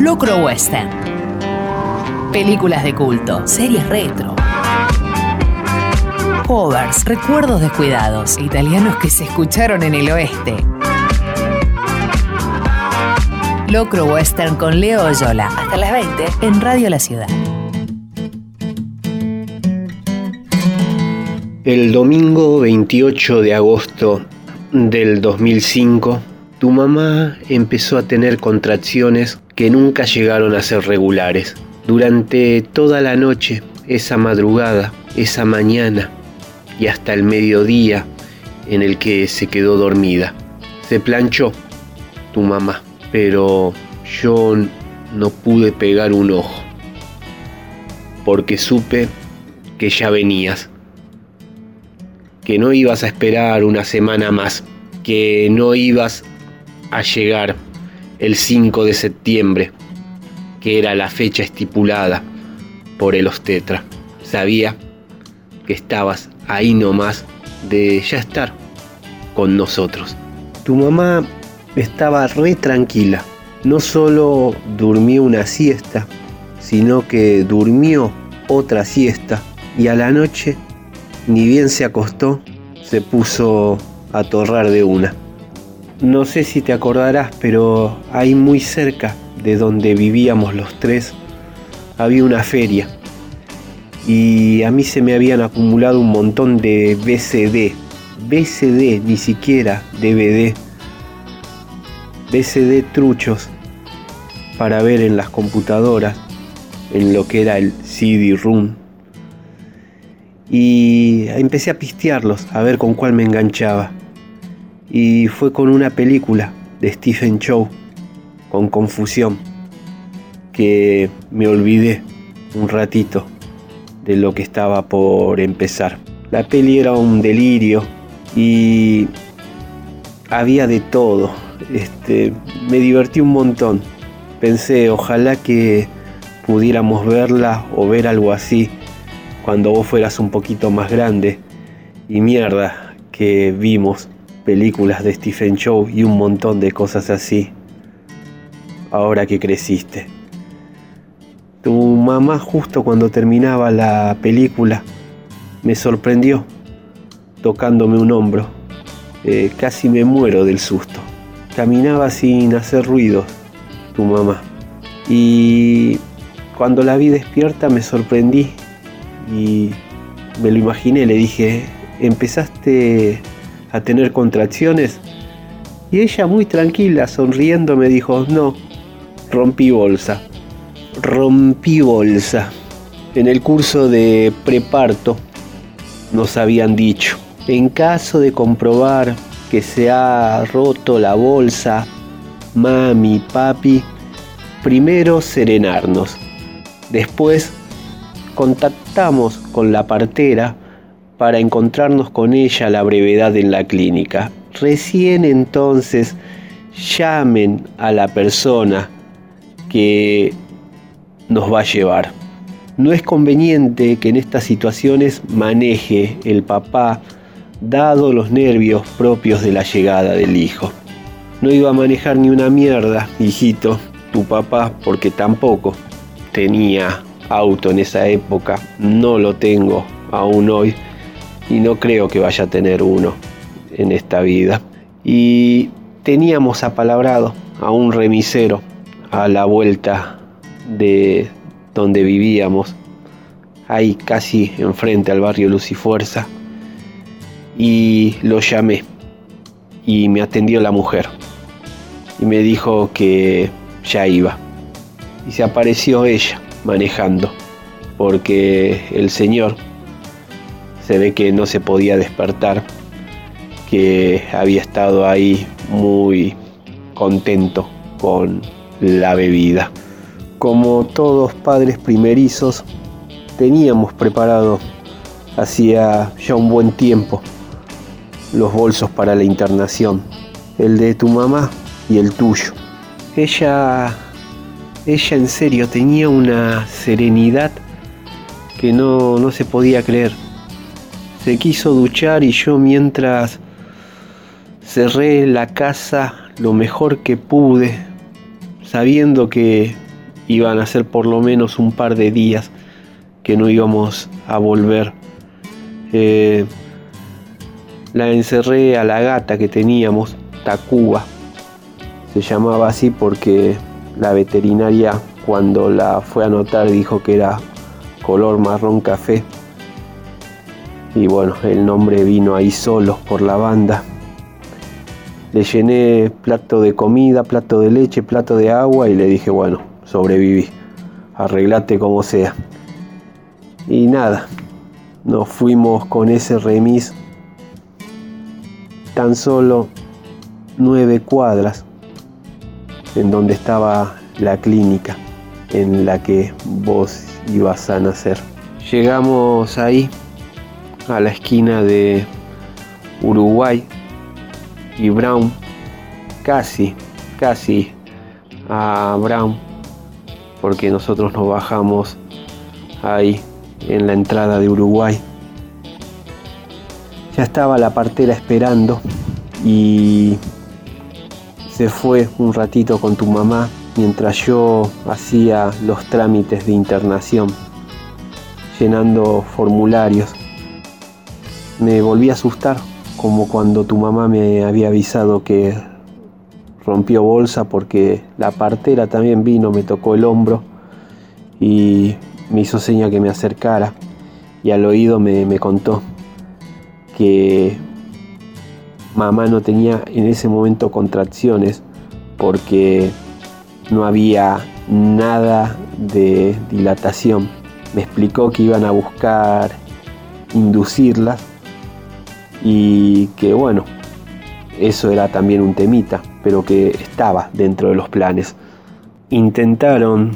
Locro Western. Películas de culto, series retro. Covers, recuerdos descuidados, italianos que se escucharon en el oeste. Locro Western con Leo Oyola. Hasta las 20 en Radio La Ciudad. El domingo 28 de agosto del 2005, tu mamá empezó a tener contracciones que nunca llegaron a ser regulares. Durante toda la noche, esa madrugada, esa mañana y hasta el mediodía en el que se quedó dormida. Se planchó tu mamá, pero yo no pude pegar un ojo, porque supe que ya venías que no ibas a esperar una semana más, que no ibas a llegar el 5 de septiembre, que era la fecha estipulada por el Ostetra. Sabía que estabas ahí nomás de ya estar con nosotros. Tu mamá estaba re tranquila. No solo durmió una siesta, sino que durmió otra siesta y a la noche ni bien se acostó, se puso a torrar de una. No sé si te acordarás, pero ahí muy cerca de donde vivíamos los tres había una feria. Y a mí se me habían acumulado un montón de BCD. BCD, ni siquiera DVD. BCD truchos para ver en las computadoras, en lo que era el CD-ROOM y empecé a pistearlos, a ver con cuál me enganchaba. Y fue con una película de Stephen Chow, con confusión, que me olvidé un ratito de lo que estaba por empezar. La peli era un delirio y había de todo. Este, me divertí un montón. Pensé, ojalá que pudiéramos verla o ver algo así cuando vos fueras un poquito más grande. Y mierda, que vimos películas de Stephen Chow y un montón de cosas así. Ahora que creciste. Tu mamá justo cuando terminaba la película me sorprendió tocándome un hombro. Eh, casi me muero del susto. Caminaba sin hacer ruido tu mamá. Y cuando la vi despierta me sorprendí y me lo imaginé, le dije, ¿empezaste a tener contracciones? Y ella muy tranquila, sonriendo, me dijo, no, rompí bolsa. Rompí bolsa. En el curso de preparto nos habían dicho, en caso de comprobar que se ha roto la bolsa, mami, papi, primero serenarnos, después contactamos con la partera para encontrarnos con ella a la brevedad en la clínica. Recién entonces llamen a la persona que nos va a llevar. No es conveniente que en estas situaciones maneje el papá, dado los nervios propios de la llegada del hijo. No iba a manejar ni una mierda, hijito, tu papá, porque tampoco tenía auto en esa época, no lo tengo aún hoy y no creo que vaya a tener uno en esta vida. Y teníamos apalabrado a un remisero a la vuelta de donde vivíamos, ahí casi enfrente al barrio Luz y Fuerza, y lo llamé y me atendió la mujer y me dijo que ya iba y se apareció ella manejando, porque el señor se ve que no se podía despertar, que había estado ahí muy contento con la bebida. Como todos padres primerizos, teníamos preparado hacía ya un buen tiempo los bolsos para la internación, el de tu mamá y el tuyo. Ella ella en serio tenía una serenidad que no, no se podía creer. Se quiso duchar y yo mientras cerré la casa lo mejor que pude, sabiendo que iban a ser por lo menos un par de días que no íbamos a volver. Eh, la encerré a la gata que teníamos, Tacuba. Se llamaba así porque la veterinaria cuando la fue a notar dijo que era color marrón café. Y bueno, el nombre vino ahí solo por la banda. Le llené plato de comida, plato de leche, plato de agua y le dije, bueno, sobreviví, arreglate como sea. Y nada, nos fuimos con ese remis tan solo nueve cuadras en donde estaba la clínica en la que vos ibas a nacer. Llegamos ahí a la esquina de Uruguay y Brown, casi, casi a Brown, porque nosotros nos bajamos ahí en la entrada de Uruguay. Ya estaba la partera esperando y se fue un ratito con tu mamá mientras yo hacía los trámites de internación, llenando formularios. Me volví a asustar como cuando tu mamá me había avisado que rompió bolsa porque la partera también vino, me tocó el hombro y me hizo seña que me acercara y al oído me, me contó que mamá no tenía en ese momento contracciones porque no había nada de dilatación. Me explicó que iban a buscar inducirlas y que bueno, eso era también un temita, pero que estaba dentro de los planes. Intentaron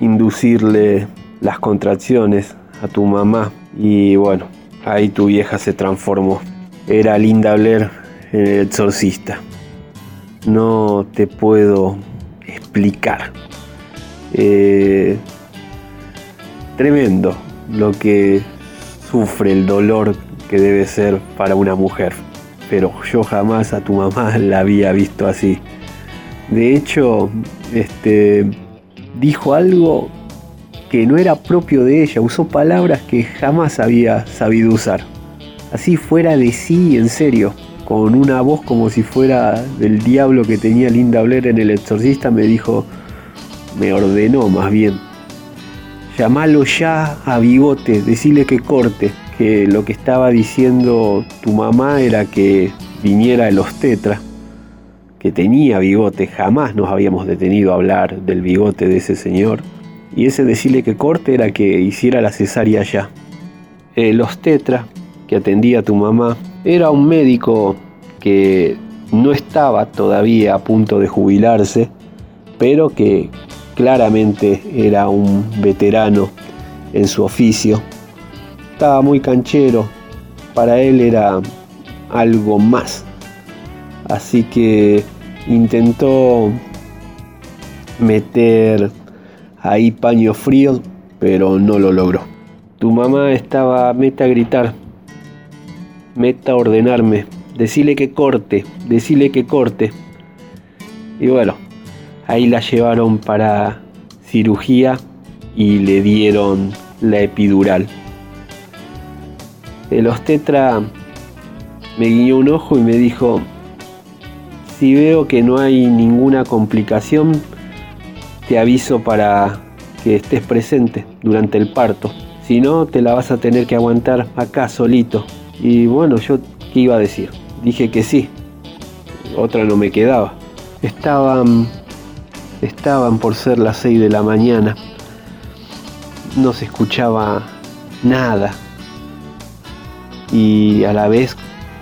inducirle las contracciones a tu mamá y bueno, ahí tu vieja se transformó. Era Linda Blair en el exorcista. No te puedo explicar. Eh, tremendo lo que sufre el dolor que debe ser para una mujer. Pero yo jamás a tu mamá la había visto así. De hecho, este, dijo algo que no era propio de ella, usó palabras que jamás había sabido usar. Así fuera de sí, en serio, con una voz como si fuera del diablo que tenía Linda Blair en El Exorcista, me dijo, me ordenó más bien, llamalo ya a Bigote, decile que corte, que lo que estaba diciendo tu mamá era que viniera los tetras que tenía bigote, jamás nos habíamos detenido a hablar del bigote de ese señor. Y ese decirle que corte era que hiciera la cesárea ya. Eh, los tetra que atendía a tu mamá era un médico que no estaba todavía a punto de jubilarse, pero que claramente era un veterano en su oficio. Estaba muy canchero, para él era algo más Así que intentó meter ahí paños fríos, pero no lo logró. Tu mamá estaba meta a gritar, meta a ordenarme, decile que corte, decile que corte. Y bueno, ahí la llevaron para cirugía y le dieron la epidural. El obstetra me guiñó un ojo y me dijo, si veo que no hay ninguna complicación, te aviso para que estés presente durante el parto. Si no, te la vas a tener que aguantar acá solito. Y bueno, yo qué iba a decir. Dije que sí. Otra no me quedaba. Estaban estaban por ser las 6 de la mañana. No se escuchaba nada. Y a la vez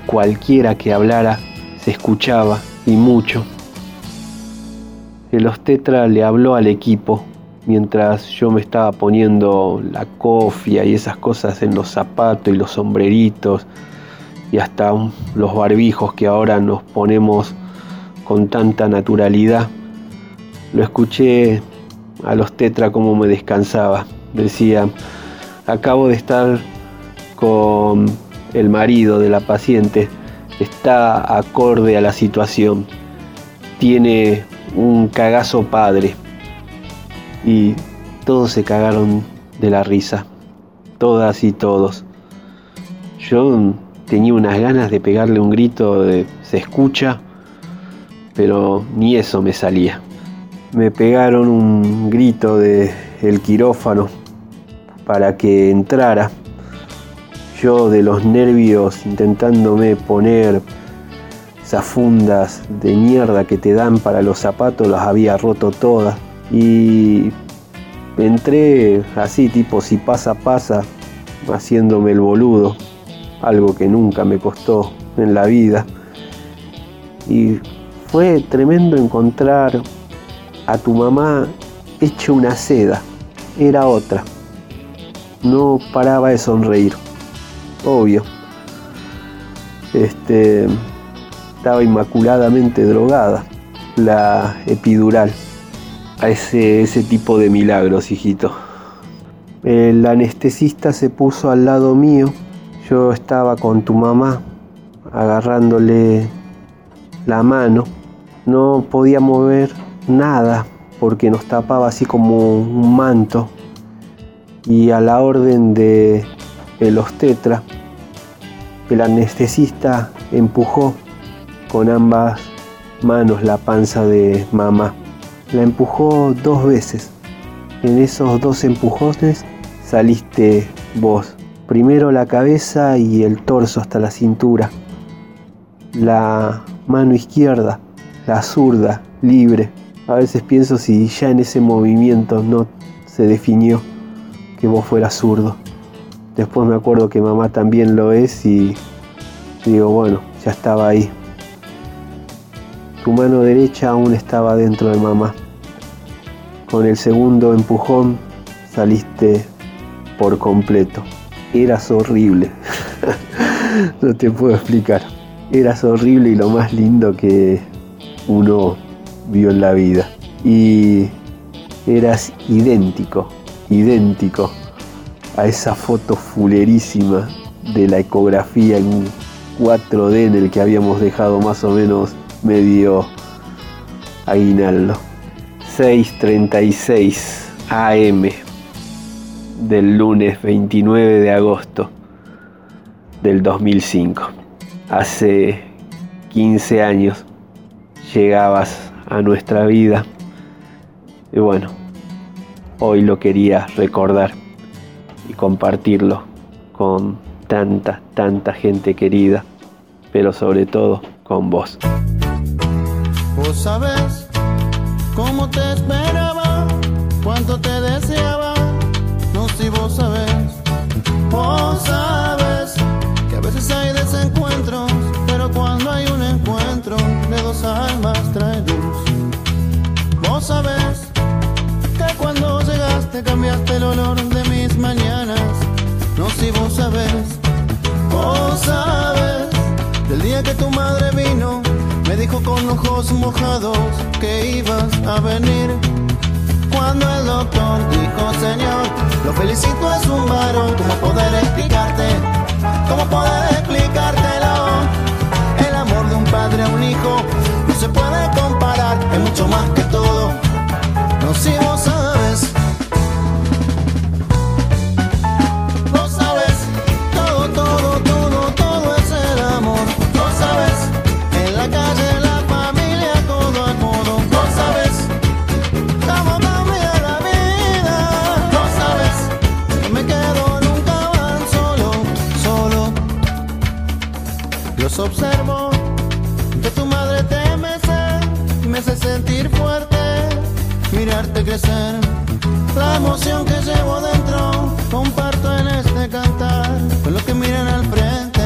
cualquiera que hablara se escuchaba y mucho. El obstetra le habló al equipo mientras yo me estaba poniendo la cofia y esas cosas en los zapatos y los sombreritos y hasta los barbijos que ahora nos ponemos con tanta naturalidad. Lo escuché a los tetra como me descansaba. Decía, acabo de estar con el marido de la paciente está acorde a la situación. Tiene un cagazo padre. y todos se cagaron de la risa, todas y todos. Yo tenía unas ganas de pegarle un grito de se escucha, pero ni eso me salía. Me pegaron un grito de el quirófano para que entrara. Yo de los nervios intentándome poner esas fundas de mierda que te dan para los zapatos, las había roto todas. Y entré así, tipo si pasa, pasa, haciéndome el boludo, algo que nunca me costó en la vida. Y fue tremendo encontrar a tu mamá hecha una seda, era otra. No paraba de sonreír, obvio. Este, estaba inmaculadamente drogada, la epidural a ese, ese tipo de milagros, hijito. El anestesista se puso al lado mío. Yo estaba con tu mamá agarrándole la mano. No podía mover nada porque nos tapaba así como un manto. Y a la orden de el obstetra, el anestesista empujó con ambas manos la panza de mamá. La empujó dos veces. En esos dos empujones saliste vos. Primero la cabeza y el torso hasta la cintura. La mano izquierda, la zurda, libre. A veces pienso si ya en ese movimiento no se definió que vos fueras zurdo. Después me acuerdo que mamá también lo es y digo, bueno, ya estaba ahí. Tu mano derecha aún estaba dentro de mamá. Con el segundo empujón saliste por completo. Eras horrible. no te puedo explicar. Eras horrible y lo más lindo que uno vio en la vida. Y eras idéntico, idéntico a esa foto fulerísima de la ecografía en 4D en el que habíamos dejado más o menos medio aguinaldo. 6.36 AM del lunes 29 de agosto del 2005. Hace 15 años llegabas a nuestra vida y bueno, hoy lo quería recordar y compartirlo con tanta, tanta gente querida, pero sobre todo con vos. Vos sabes cómo te esperaba, cuánto te deseaba. No si vos sabes, vos sabes que a veces hay desencuentros, pero cuando hay un encuentro de dos almas trae luz. Vos sabes que cuando llegaste cambiaste el olor sabes, vos sabes del día que tu madre vino me dijo con ojos mojados que ibas a venir. Cuando el doctor dijo, Señor, lo felicito, es un varón. ¿Cómo poder explicarte? ¿Cómo poder explicártelo? El amor de un padre a un hijo no se puede comparar, es mucho más que todo. No si vos Observo, que tu madre te mece, me hace sentir fuerte, mirarte crecer. La emoción que llevo dentro, comparto en este cantar, con los que miran al frente,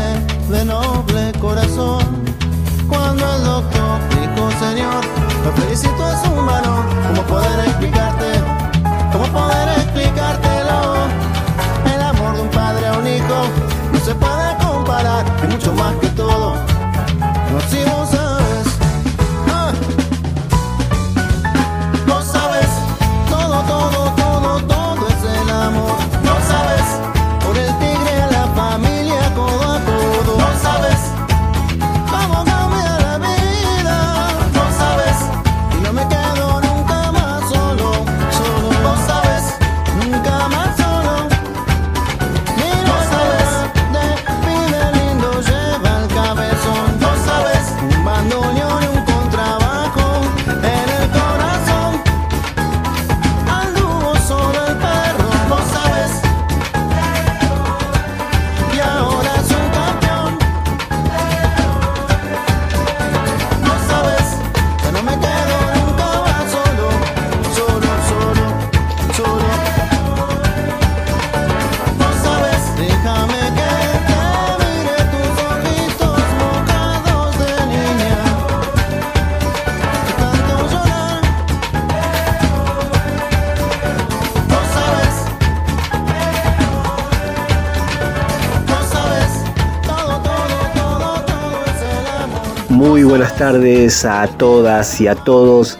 de noble corazón. Cuando el doctor dijo, Señor, lo felicito es un varón, ¿cómo poder explicarte? ¿Cómo poder explicártelo? El amor de un padre a un hijo no se puede comparar, es mucho más que todo. No buenas tardes a todas y a todos.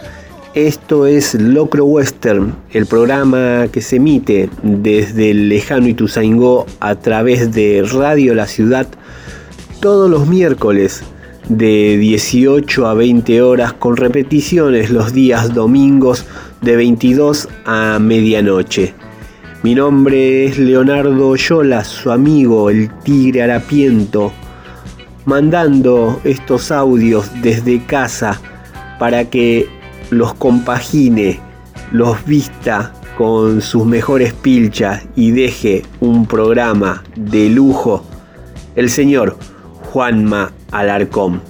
Esto es Locro Western, el programa que se emite desde el lejano Ituzaingó a través de Radio La Ciudad todos los miércoles de 18 a 20 horas con repeticiones los días domingos de 22 a medianoche. Mi nombre es Leonardo Yola, su amigo, el tigre harapiento, mandando estos audios desde casa para que los compagine, los vista con sus mejores pilchas y deje un programa de lujo. El señor Juanma Alarcón.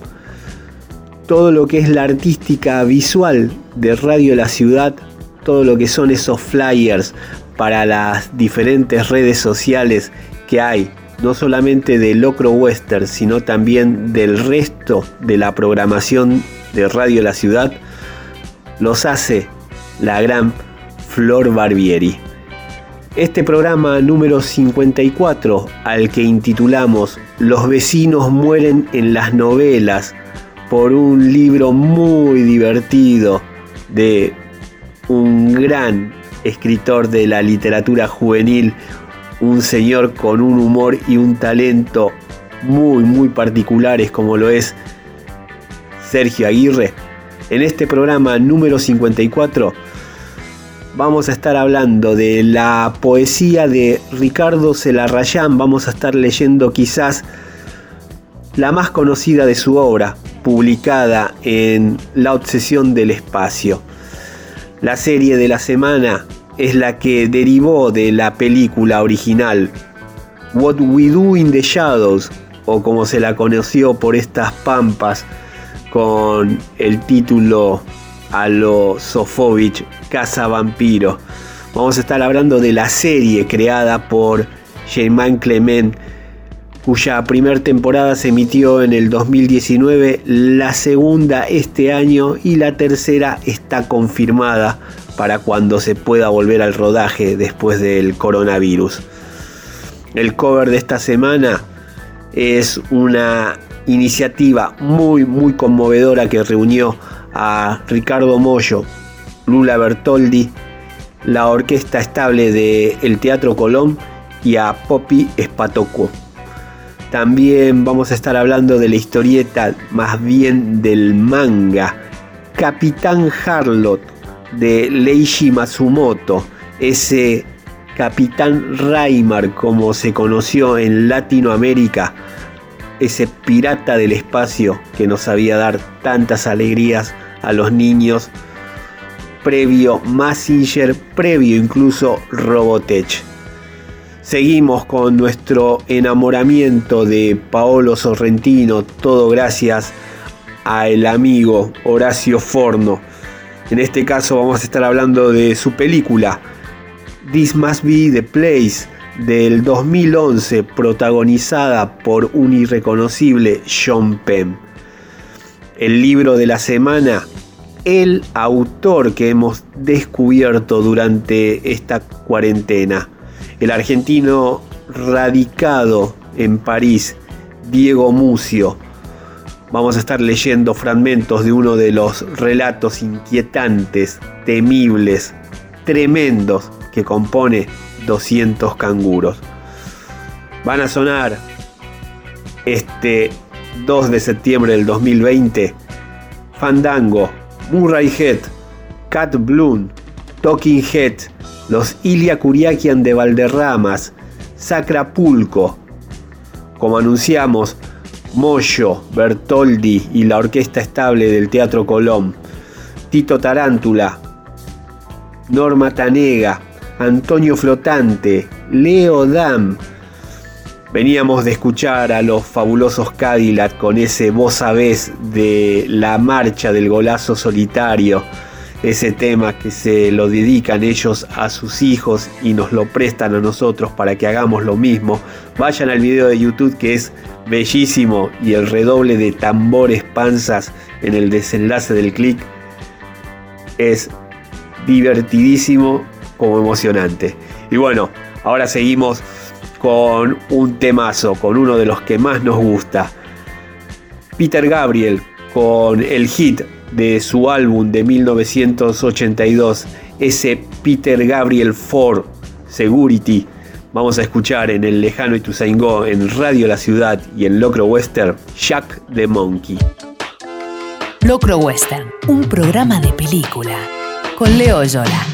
Todo lo que es la artística visual de Radio La Ciudad, todo lo que son esos flyers para las diferentes redes sociales que hay, no solamente de Locro Western, sino también del resto de la programación de Radio La Ciudad, los hace la gran Flor Barbieri. Este programa número 54, al que intitulamos Los vecinos mueren en las novelas, por un libro muy divertido de un gran escritor de la literatura juvenil, un señor con un humor y un talento muy, muy particulares como lo es Sergio Aguirre. En este programa número 54 vamos a estar hablando de la poesía de Ricardo Celarrayán. Vamos a estar leyendo quizás la más conocida de su obra, publicada en La Obsesión del Espacio. La serie de la semana es la que derivó de la película original, What We Do in the Shadows, o como se la conoció por estas pampas, con el título a lo Sofovich, Casa Vampiro. Vamos a estar hablando de la serie creada por Germain Clement, cuya primera temporada se emitió en el 2019, la segunda este año y la tercera está confirmada para cuando se pueda volver al rodaje después del coronavirus. El cover de esta semana es una iniciativa muy muy conmovedora que reunió a Ricardo Mollo, Lula Bertoldi, la orquesta estable del el Teatro Colón y a Poppy Espatoco. También vamos a estar hablando de la historieta, más bien del manga, Capitán Harlot de Leishi Matsumoto, ese Capitán Raimar como se conoció en Latinoamérica, ese pirata del espacio que nos sabía dar tantas alegrías a los niños, previo Massinger, previo incluso Robotech. Seguimos con nuestro enamoramiento de Paolo Sorrentino, todo gracias a el amigo Horacio Forno. En este caso vamos a estar hablando de su película This Must Be the Place del 2011 protagonizada por un irreconocible Sean Penn. El libro de la semana, el autor que hemos descubierto durante esta cuarentena, el argentino radicado en París, Diego Mucio. Vamos a estar leyendo fragmentos de uno de los relatos inquietantes, temibles, tremendos que compone 200 canguros. Van a sonar este 2 de septiembre del 2020 Fandango, Murray Head, Cat Bloom, Talking Head, los Ilia Curiaquian de Valderramas, Sacrapulco. Como anunciamos, Moyo, Bertoldi y la Orquesta Estable del Teatro Colón, Tito Tarántula, Norma Tanega, Antonio Flotante, Leo Dam. Veníamos de escuchar a los fabulosos Cadillac con ese voz sabés de la marcha del golazo solitario, ese tema que se lo dedican ellos a sus hijos y nos lo prestan a nosotros para que hagamos lo mismo. Vayan al video de YouTube que es bellísimo y el redoble de tambores panzas en el desenlace del clic es divertidísimo como emocionante. Y bueno, ahora seguimos con un temazo, con uno de los que más nos gusta. Peter Gabriel con el hit de su álbum de 1982, ese Peter Gabriel Ford Segurity. Vamos a escuchar en el lejano Ituzaingó, en Radio La Ciudad y en Locro Western, Jack the Monkey. Locro Western, un programa de película con Leo Yola.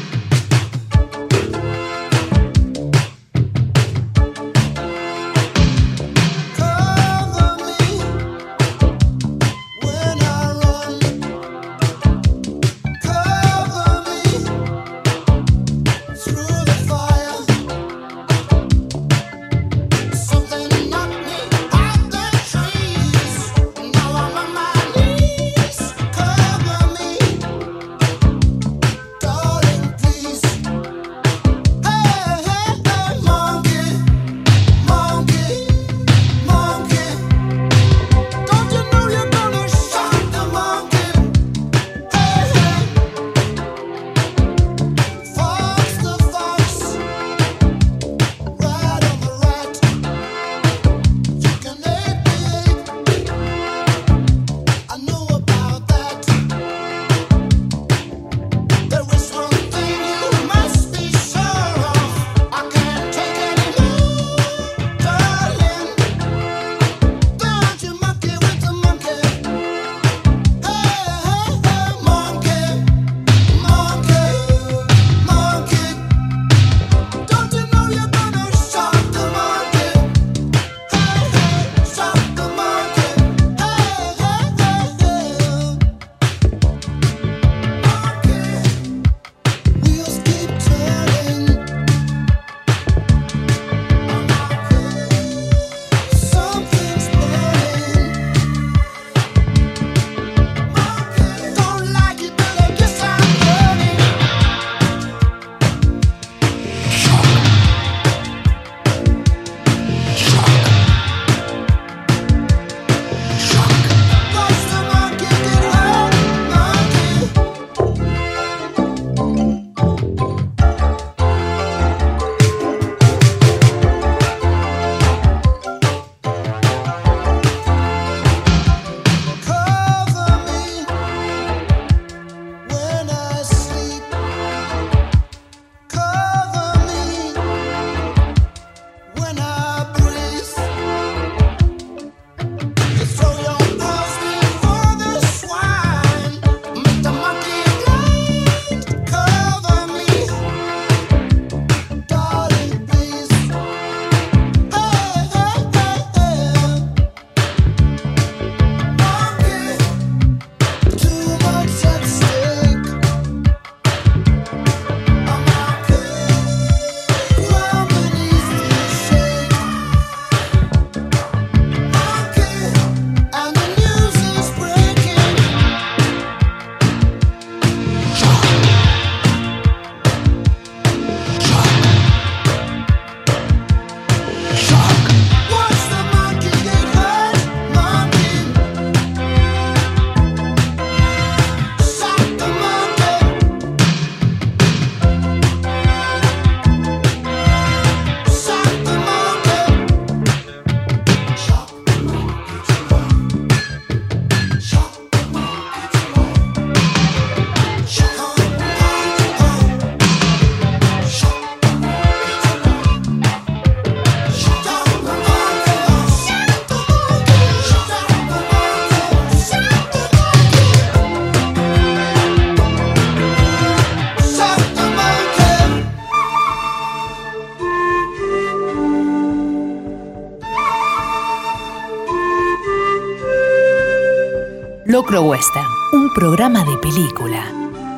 Western, un programa de película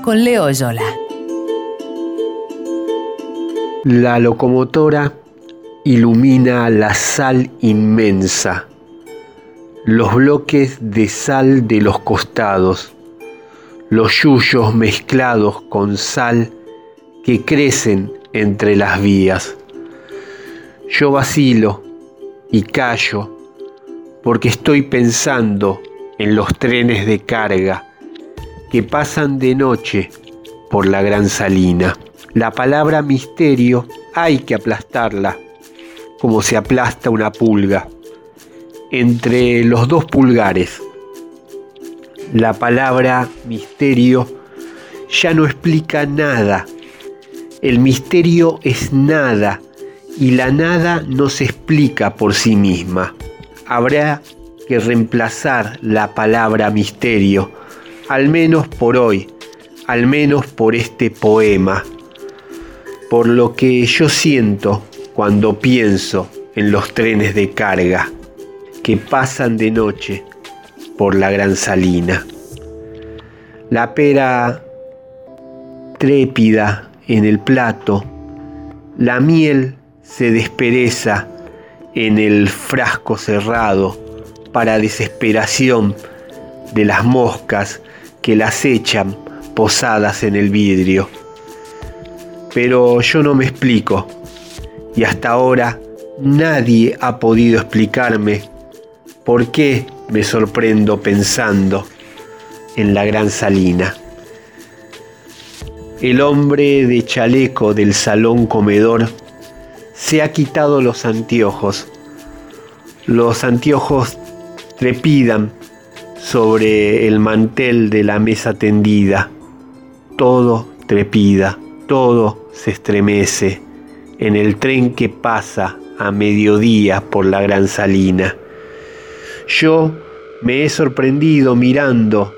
con Leo Yola. La locomotora ilumina la sal inmensa, los bloques de sal de los costados, los yuyos mezclados con sal que crecen entre las vías. Yo vacilo y callo porque estoy pensando en los trenes de carga que pasan de noche por la gran salina. La palabra misterio hay que aplastarla como se aplasta una pulga entre los dos pulgares. La palabra misterio ya no explica nada. El misterio es nada y la nada no se explica por sí misma. Habrá que reemplazar la palabra misterio, al menos por hoy, al menos por este poema, por lo que yo siento cuando pienso en los trenes de carga que pasan de noche por la gran salina. La pera trépida en el plato, la miel se despereza en el frasco cerrado para desesperación de las moscas que las echan posadas en el vidrio. Pero yo no me explico y hasta ahora nadie ha podido explicarme por qué me sorprendo pensando en la gran salina. El hombre de chaleco del salón comedor se ha quitado los anteojos. Los anteojos trepidan sobre el mantel de la mesa tendida. Todo trepida, todo se estremece en el tren que pasa a mediodía por la gran salina. Yo me he sorprendido mirando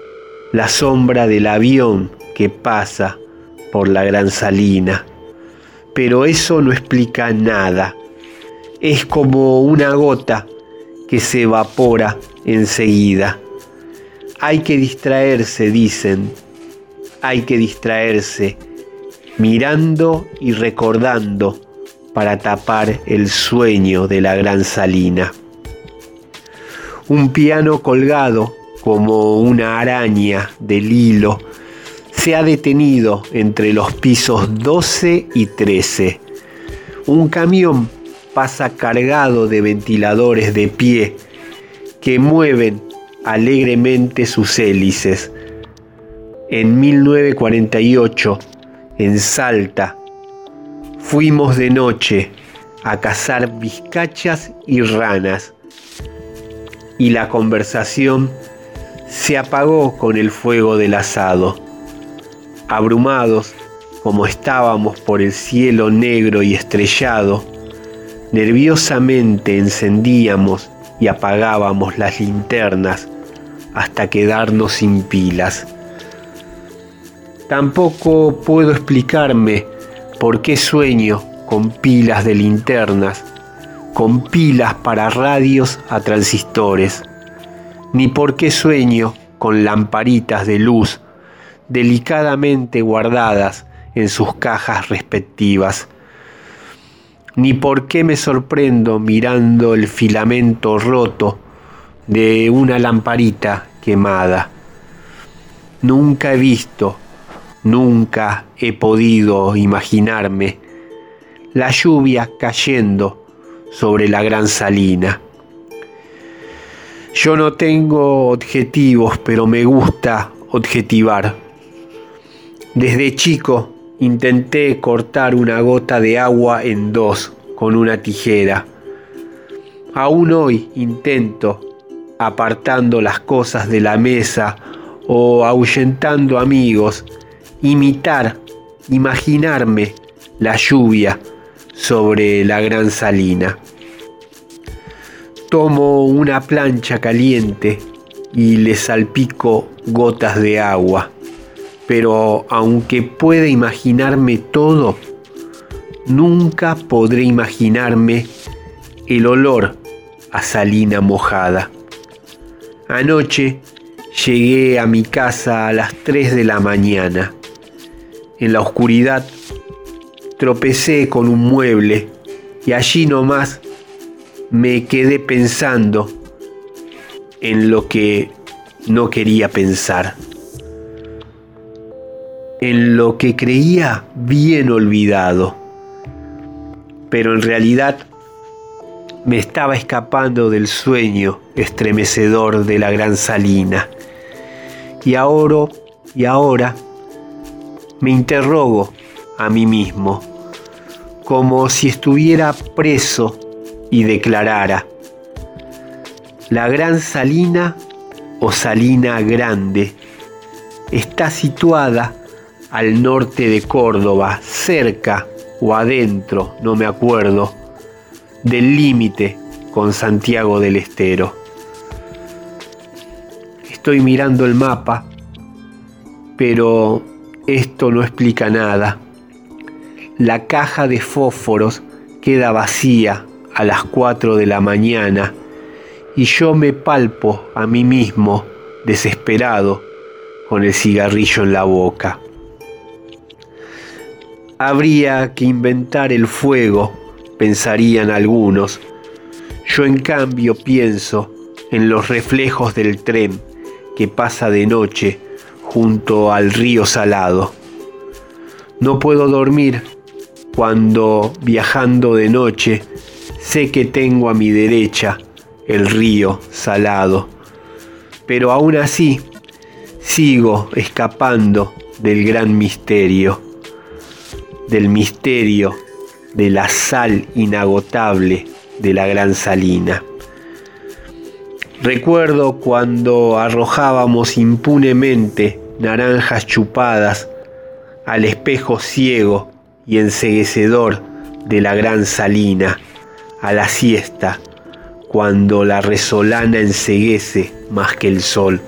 la sombra del avión que pasa por la gran salina. Pero eso no explica nada. Es como una gota que se evapora enseguida. Hay que distraerse, dicen. Hay que distraerse mirando y recordando para tapar el sueño de la gran salina. Un piano colgado como una araña del hilo se ha detenido entre los pisos 12 y 13. Un camión pasa cargado de ventiladores de pie que mueven alegremente sus hélices. En 1948, en Salta, fuimos de noche a cazar vizcachas y ranas y la conversación se apagó con el fuego del asado. Abrumados como estábamos por el cielo negro y estrellado, nerviosamente encendíamos y apagábamos las linternas hasta quedarnos sin pilas. Tampoco puedo explicarme por qué sueño con pilas de linternas, con pilas para radios a transistores, ni por qué sueño con lamparitas de luz delicadamente guardadas en sus cajas respectivas, ni por qué me sorprendo mirando el filamento roto de una lamparita quemada. Nunca he visto, nunca he podido imaginarme la lluvia cayendo sobre la gran salina. Yo no tengo objetivos, pero me gusta objetivar. Desde chico intenté cortar una gota de agua en dos con una tijera. Aún hoy intento, apartando las cosas de la mesa o ahuyentando amigos, imitar, imaginarme la lluvia sobre la gran salina. Tomo una plancha caliente y le salpico gotas de agua, pero aunque pueda imaginarme todo, nunca podré imaginarme el olor a salina mojada. Anoche llegué a mi casa a las 3 de la mañana. En la oscuridad tropecé con un mueble y allí nomás me quedé pensando en lo que no quería pensar, en lo que creía bien olvidado, pero en realidad me estaba escapando del sueño estremecedor de la gran salina. Y ahora, y ahora me interrogo a mí mismo, como si estuviera preso y declarara, la gran salina o Salina Grande está situada al norte de Córdoba, cerca o adentro, no me acuerdo, del límite con Santiago del Estero. Estoy mirando el mapa, pero esto no explica nada. La caja de fósforos queda vacía a las 4 de la mañana y yo me palpo a mí mismo, desesperado, con el cigarrillo en la boca. Habría que inventar el fuego, pensarían algunos. Yo en cambio pienso en los reflejos del tren que pasa de noche junto al río salado. No puedo dormir cuando viajando de noche sé que tengo a mi derecha el río salado, pero aún así sigo escapando del gran misterio, del misterio de la sal inagotable de la gran salina. Recuerdo cuando arrojábamos impunemente naranjas chupadas al espejo ciego y enseguecedor de la gran salina, a la siesta, cuando la resolana enseguece más que el sol.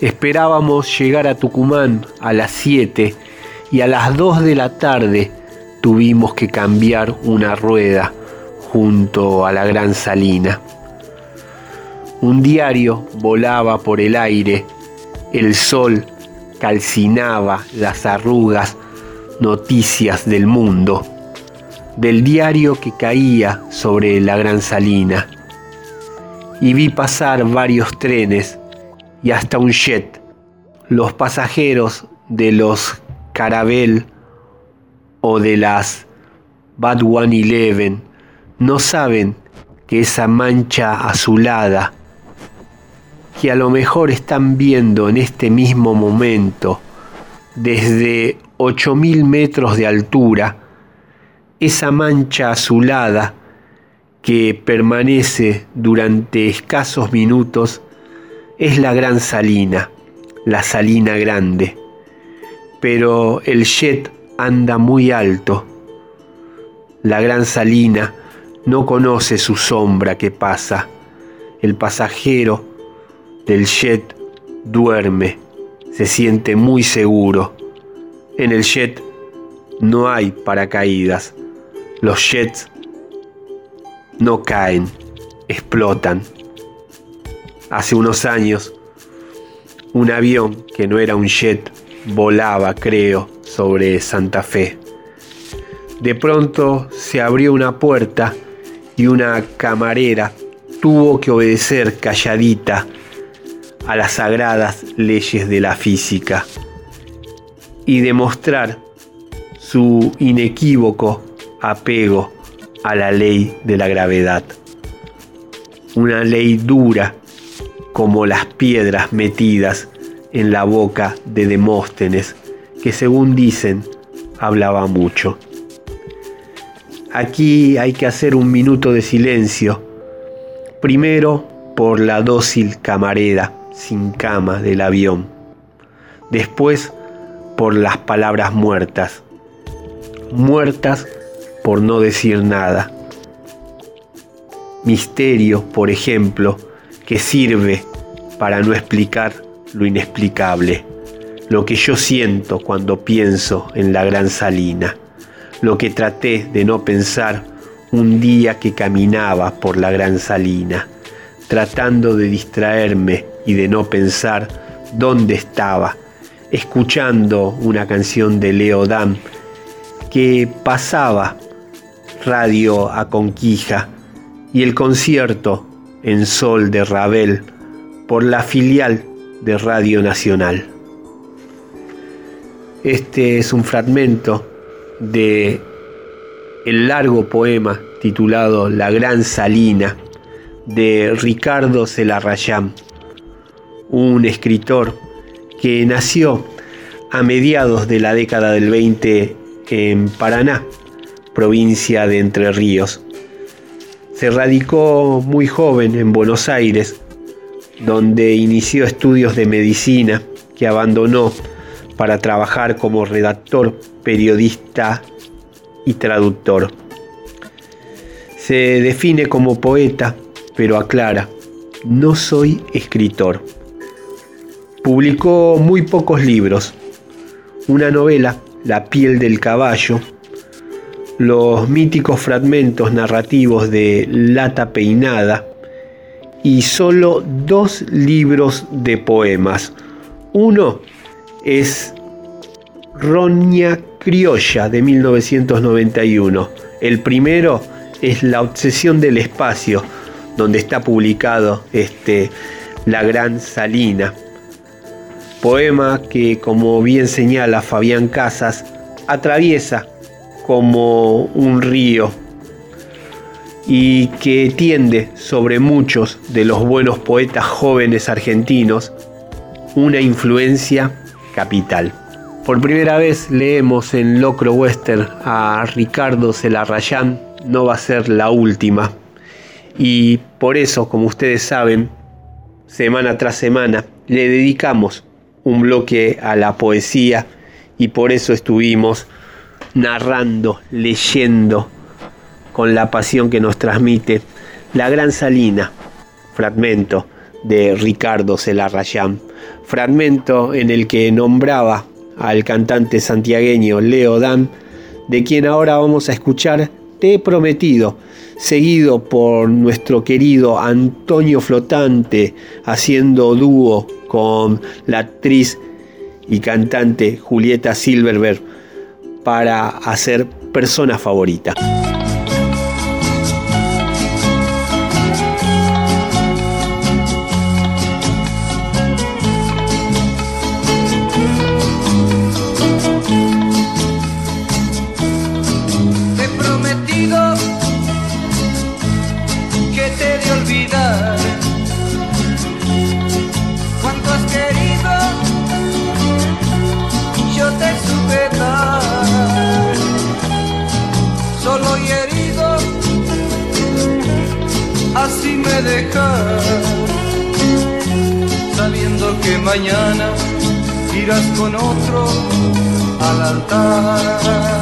Esperábamos llegar a Tucumán a las 7 y a las 2 de la tarde tuvimos que cambiar una rueda junto a la gran salina. Un diario volaba por el aire, el sol calcinaba las arrugas, noticias del mundo, del diario que caía sobre la gran salina. Y vi pasar varios trenes y hasta un jet. Los pasajeros de los Carabel o de las Bad One Eleven no saben que esa mancha azulada que a lo mejor están viendo en este mismo momento desde 8.000 metros de altura, esa mancha azulada que permanece durante escasos minutos es la gran salina, la salina grande. Pero el jet anda muy alto. La gran salina no conoce su sombra que pasa. El pasajero del jet duerme, se siente muy seguro. En el jet no hay paracaídas. Los jets no caen, explotan. Hace unos años, un avión que no era un jet volaba, creo, sobre Santa Fe. De pronto se abrió una puerta y una camarera tuvo que obedecer calladita a las sagradas leyes de la física y demostrar su inequívoco apego a la ley de la gravedad. Una ley dura como las piedras metidas en la boca de Demóstenes que según dicen hablaba mucho. Aquí hay que hacer un minuto de silencio, primero por la dócil camarera sin cama del avión, después por las palabras muertas, muertas por no decir nada. Misterio, por ejemplo, que sirve para no explicar lo inexplicable lo que yo siento cuando pienso en la gran salina, lo que traté de no pensar un día que caminaba por la gran salina, tratando de distraerme y de no pensar dónde estaba, escuchando una canción de Leo Dam que pasaba radio a Conquija y el concierto en Sol de Ravel por la filial de Radio Nacional. Este es un fragmento de el largo poema titulado La Gran Salina de Ricardo Celarrayán, un escritor que nació a mediados de la década del 20 en Paraná, provincia de Entre Ríos. Se radicó muy joven en Buenos Aires donde inició estudios de medicina que abandonó para trabajar como redactor, periodista y traductor. Se define como poeta, pero aclara, no soy escritor. Publicó muy pocos libros, una novela, La piel del caballo, los míticos fragmentos narrativos de Lata Peinada y solo dos libros de poemas. Uno es Roña Criolla de 1991. El primero es La obsesión del espacio, donde está publicado este La Gran Salina. Poema que, como bien señala Fabián Casas, atraviesa como un río y que tiende sobre muchos de los buenos poetas jóvenes argentinos una influencia capital. Por primera vez leemos en Locro Western a Ricardo Celarrayán, no va a ser la última. Y por eso, como ustedes saben, semana tras semana le dedicamos un bloque a la poesía y por eso estuvimos narrando, leyendo con la pasión que nos transmite La Gran Salina, fragmento de Ricardo Celarrayán, fragmento en el que nombraba al cantante santiagueño Leo Dan, de quien ahora vamos a escuchar Te he prometido, seguido por nuestro querido Antonio Flotante, haciendo dúo con la actriz y cantante Julieta Silverberg para hacer persona favorita. Irás con otro al altar.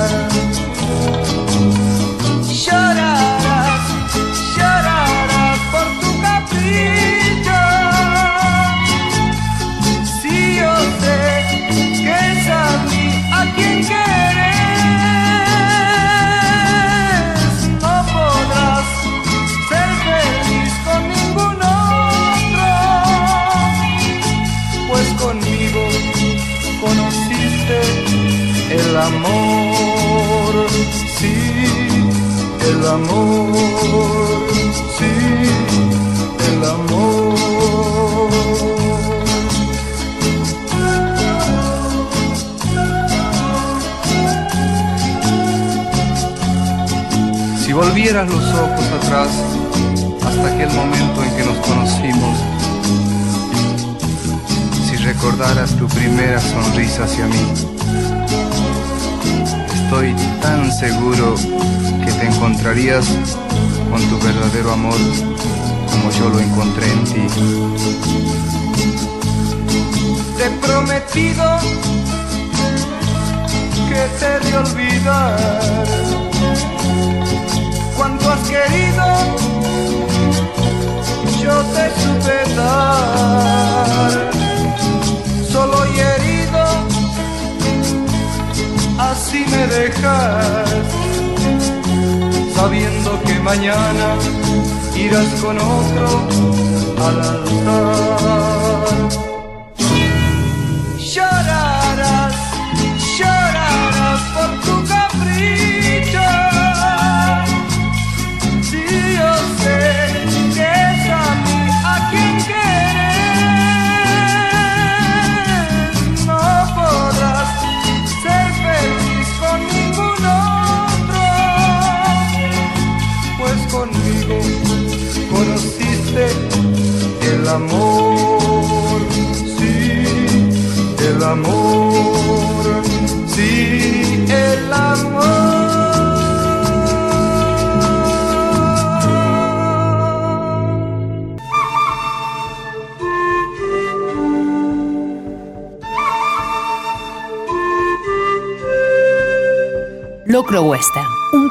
Los ojos atrás hasta aquel momento en que nos conocimos, si recordaras tu primera sonrisa hacia mí, estoy tan seguro que te encontrarías con tu verdadero amor como yo lo encontré en ti. Te he prometido que te de olvidar cuanto has querido, yo te supe dar. Solo y herido así me dejas, sabiendo que mañana irás con otro al altar.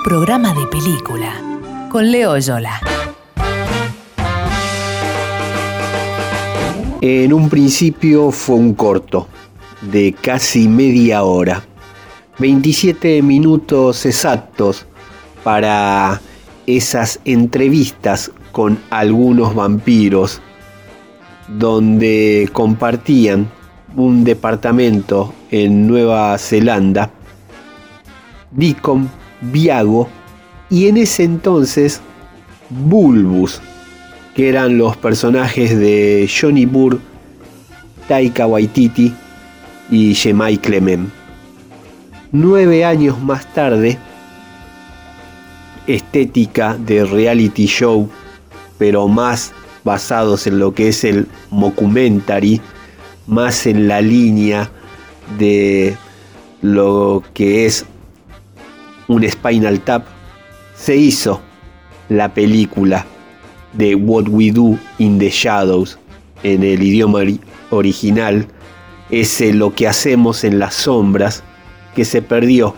Programa de película con Leo Yola. En un principio fue un corto de casi media hora, 27 minutos exactos para esas entrevistas con algunos vampiros donde compartían un departamento en Nueva Zelanda, Deacon, Viago y en ese entonces Bulbus, que eran los personajes de Johnny Burr, Taika Waititi y Jemai Clement. Nueve años más tarde, estética de reality show, pero más basados en lo que es el mockumentary, más en la línea de lo que es un Spinal Tap, se hizo la película de What We Do in the Shadows en el idioma original, ese lo que hacemos en las sombras que se perdió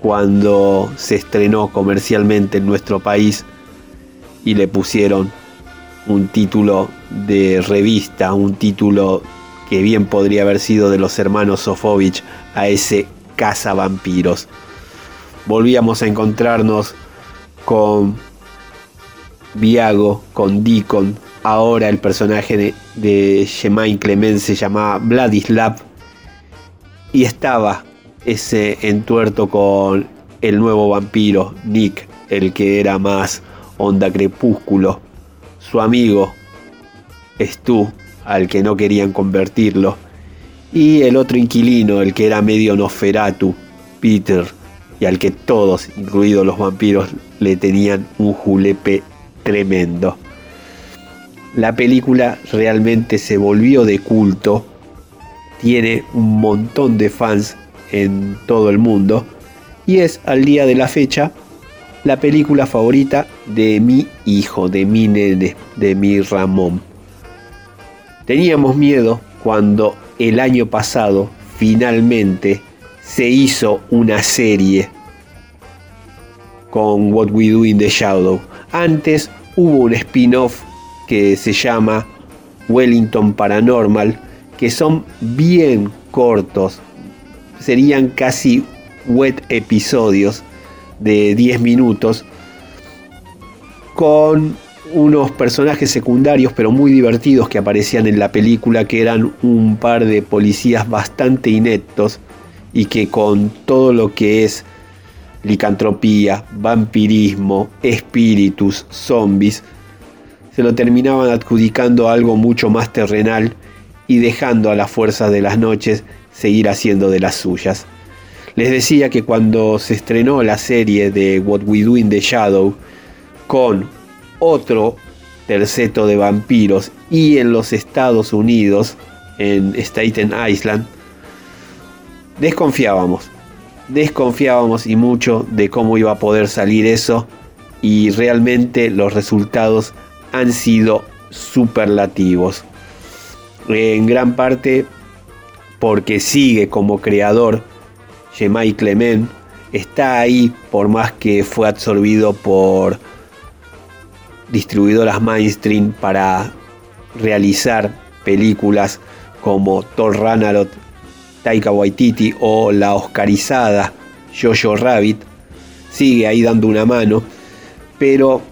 cuando se estrenó comercialmente en nuestro país y le pusieron un título de revista, un título que bien podría haber sido de los hermanos Sofovich a ese caza vampiros. Volvíamos a encontrarnos con Viago, con Deacon, ahora el personaje de, de Clement se llamaba Vladislav y estaba ese entuerto con el nuevo vampiro, Nick, el que era más onda crepúsculo, su amigo, Stu, al que no querían convertirlo, y el otro inquilino, el que era medio Nosferatu, Peter, y al que todos, incluidos los vampiros, le tenían un julepe tremendo. La película realmente se volvió de culto, tiene un montón de fans en todo el mundo y es al día de la fecha la película favorita de mi hijo, de mi nene, de mi Ramón. Teníamos miedo cuando el año pasado finalmente se hizo una serie con What We Do in the Shadow. Antes hubo un spin-off que se llama Wellington Paranormal, que son bien cortos, serían casi wet episodios de 10 minutos con unos personajes secundarios pero muy divertidos que aparecían en la película que eran un par de policías bastante ineptos y que con todo lo que es licantropía, vampirismo, espíritus, zombies, se lo terminaban adjudicando a algo mucho más terrenal y dejando a las fuerzas de las noches seguir haciendo de las suyas. Les decía que cuando se estrenó la serie de What We Do in the Shadow con otro terceto de vampiros y en los Estados Unidos, en Staten Island, desconfiábamos, desconfiábamos y mucho de cómo iba a poder salir eso. Y realmente los resultados han sido superlativos. En gran parte porque sigue como creador Jemai Clement, está ahí por más que fue absorbido por distribuidoras mainstream para realizar películas como Thor Ragnarok, Taika Waititi o la oscarizada Jojo Rabbit, sigue ahí dando una mano, pero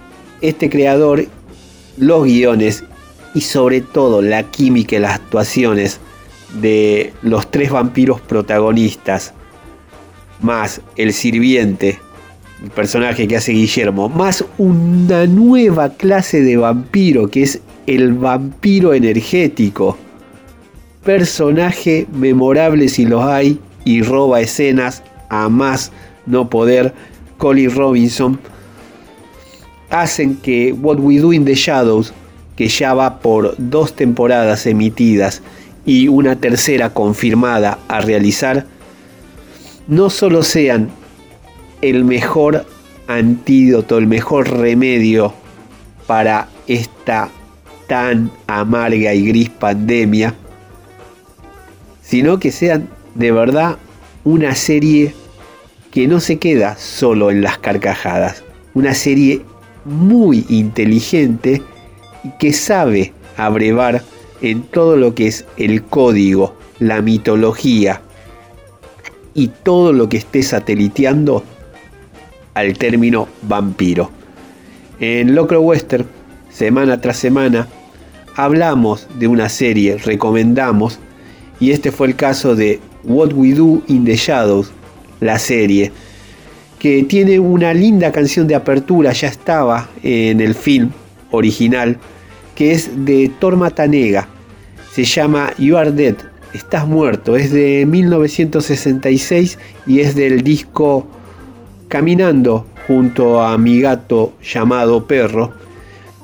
este creador, los guiones y sobre todo la química y las actuaciones de los tres vampiros protagonistas, más el sirviente, el personaje que hace Guillermo, más una nueva clase de vampiro que es el vampiro energético. Personaje memorable si los hay y roba escenas a más no poder. Colin Robinson hacen que What We Do in the Shadows, que ya va por dos temporadas emitidas y una tercera confirmada a realizar, no solo sean el mejor antídoto, el mejor remedio para esta tan amarga y gris pandemia, sino que sean de verdad una serie que no se queda solo en las carcajadas. Una serie muy inteligente y que sabe abrevar en todo lo que es el código, la mitología y todo lo que esté sateliteando al término vampiro. En Locro Western, semana tras semana, hablamos de una serie, recomendamos, y este fue el caso de What We Do in the Shadows, la serie, que tiene una linda canción de apertura, ya estaba en el film original, que es de Torma Tanega. Se llama You Are Dead, Estás Muerto. Es de 1966 y es del disco Caminando junto a mi gato llamado Perro.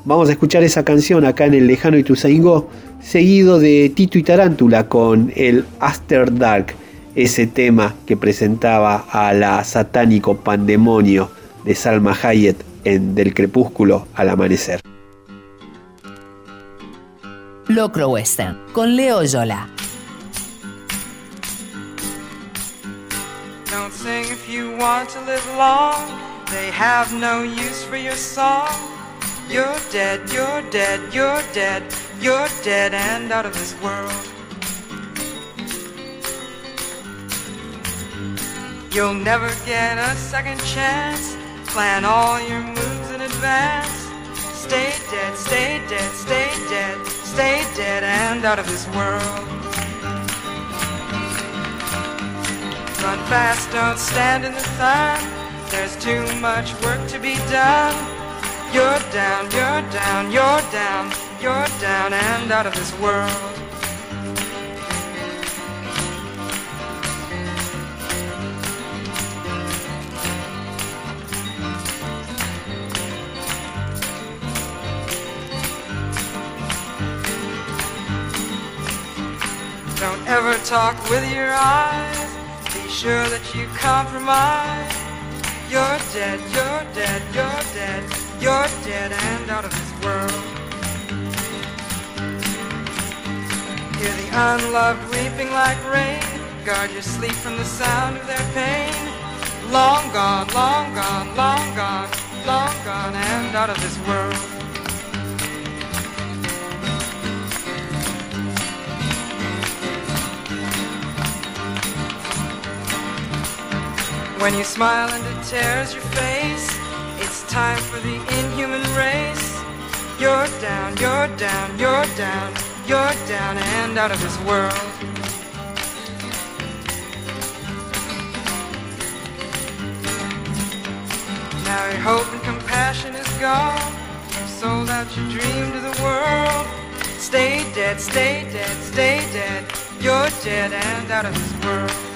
Vamos a escuchar esa canción acá en el lejano Ituzaingó, seguido de Tito y Tarántula con el After Dark ese tema que presentaba a la satánico pandemonio de Salma Hayek en Del crepúsculo al amanecer. Locro Western con Leo Yola. Don't sing if you want to live long. They have no use for your song. You're dead, you're dead, you're dead, you're dead and out of this world. You'll never get a second chance. Plan all your moves in advance. Stay dead, stay dead, stay dead, stay dead and out of this world. Run fast, don't stand in the sun. There's too much work to be done. You're down, you're down, you're down, you're down and out of this world. Don't ever talk with your eyes. Be sure that you compromise. You're dead, you're dead, you're dead, you're dead and out of this world. Hear the unloved weeping like rain. Guard your sleep from the sound of their pain. Long gone, long gone, long gone, long gone and out of this world. When you smile and it tears your face, time for the inhuman race. You're down, you're down, you're down, you're down and out of this world. Now your hope and compassion is gone. You've sold out your dream to the world. Stay dead, stay dead, stay dead. You're dead and out of this world.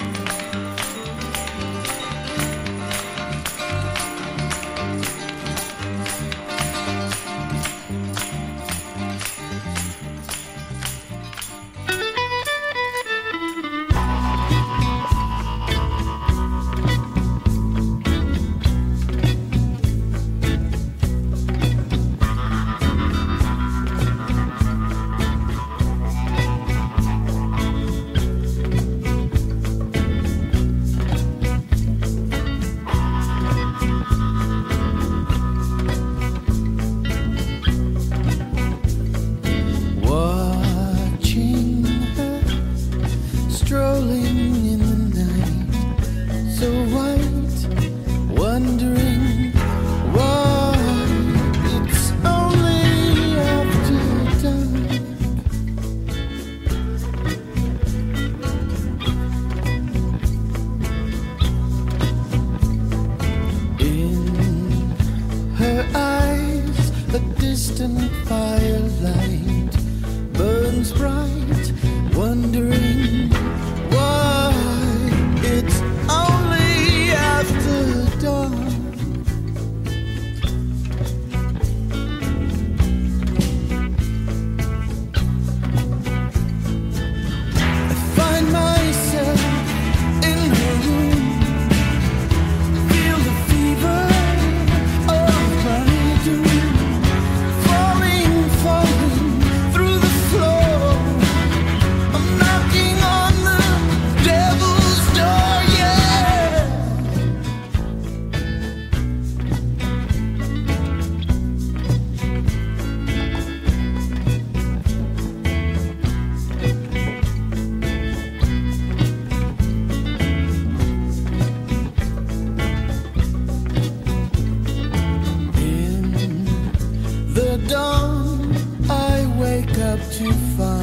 up too far.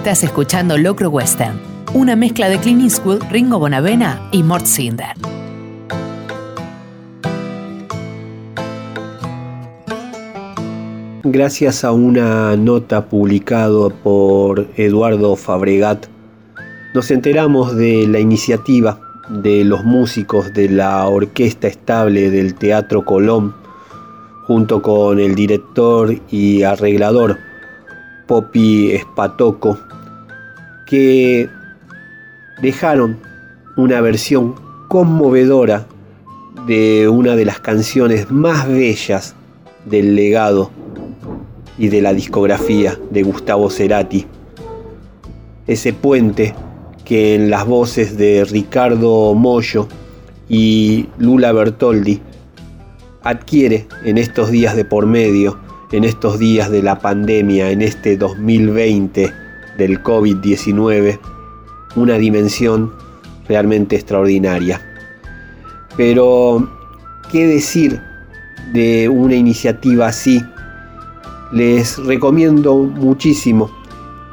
Estás escuchando Locro Western, una mezcla de Clint Eastwood, Ringo Bonavena y Mort Cinder. Gracias a una nota publicada por Eduardo Fabregat, nos enteramos de la iniciativa de los músicos de la Orquesta Estable del Teatro Colón, junto con el director y arreglador Popi Espatoco, que dejaron una versión conmovedora de una de las canciones más bellas del legado y de la discografía de Gustavo Cerati. Ese puente que en las voces de Ricardo Mollo y Lula Bertoldi adquiere en estos días de por medio, en estos días de la pandemia, en este 2020 del COVID-19, una dimensión realmente extraordinaria. Pero, ¿qué decir de una iniciativa así? Les recomiendo muchísimo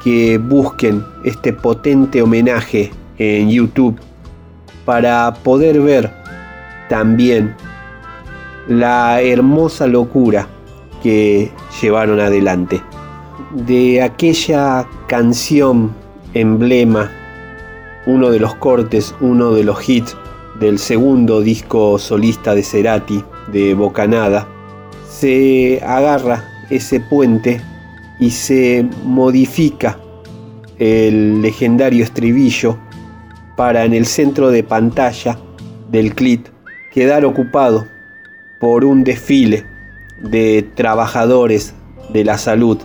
que busquen este potente homenaje en YouTube para poder ver también la hermosa locura que llevaron adelante. De aquella canción emblema, uno de los cortes, uno de los hits del segundo disco solista de Cerati, de Bocanada, se agarra ese puente y se modifica el legendario estribillo para en el centro de pantalla del clip quedar ocupado por un desfile de trabajadores de la salud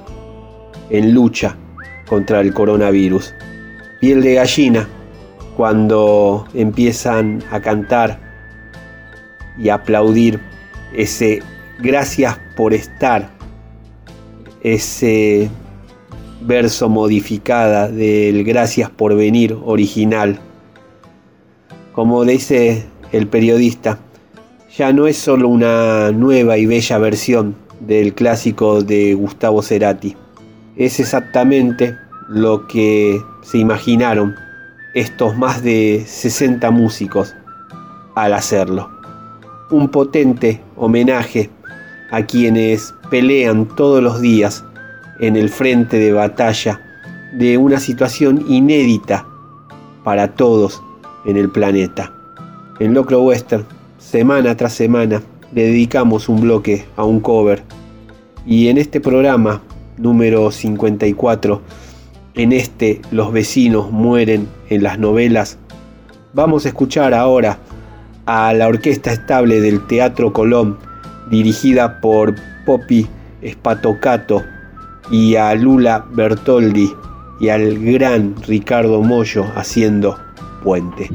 en lucha contra el coronavirus. Piel de gallina cuando empiezan a cantar y aplaudir ese gracias por estar, ese verso modificada del gracias por venir original. Como dice el periodista, ya no es solo una nueva y bella versión del clásico de Gustavo Cerati. Es exactamente lo que se imaginaron estos más de 60 músicos al hacerlo. Un potente homenaje a quienes pelean todos los días en el frente de batalla de una situación inédita para todos en el planeta. En Locro Western semana tras semana le dedicamos un bloque a un cover y en este programa número 54, en este Los vecinos mueren en las novelas, vamos a escuchar ahora a la orquesta estable del Teatro Colón, dirigida por Poppy Spatocato y a Lula Bertoldi y al gran Ricardo Mollo haciendo puente.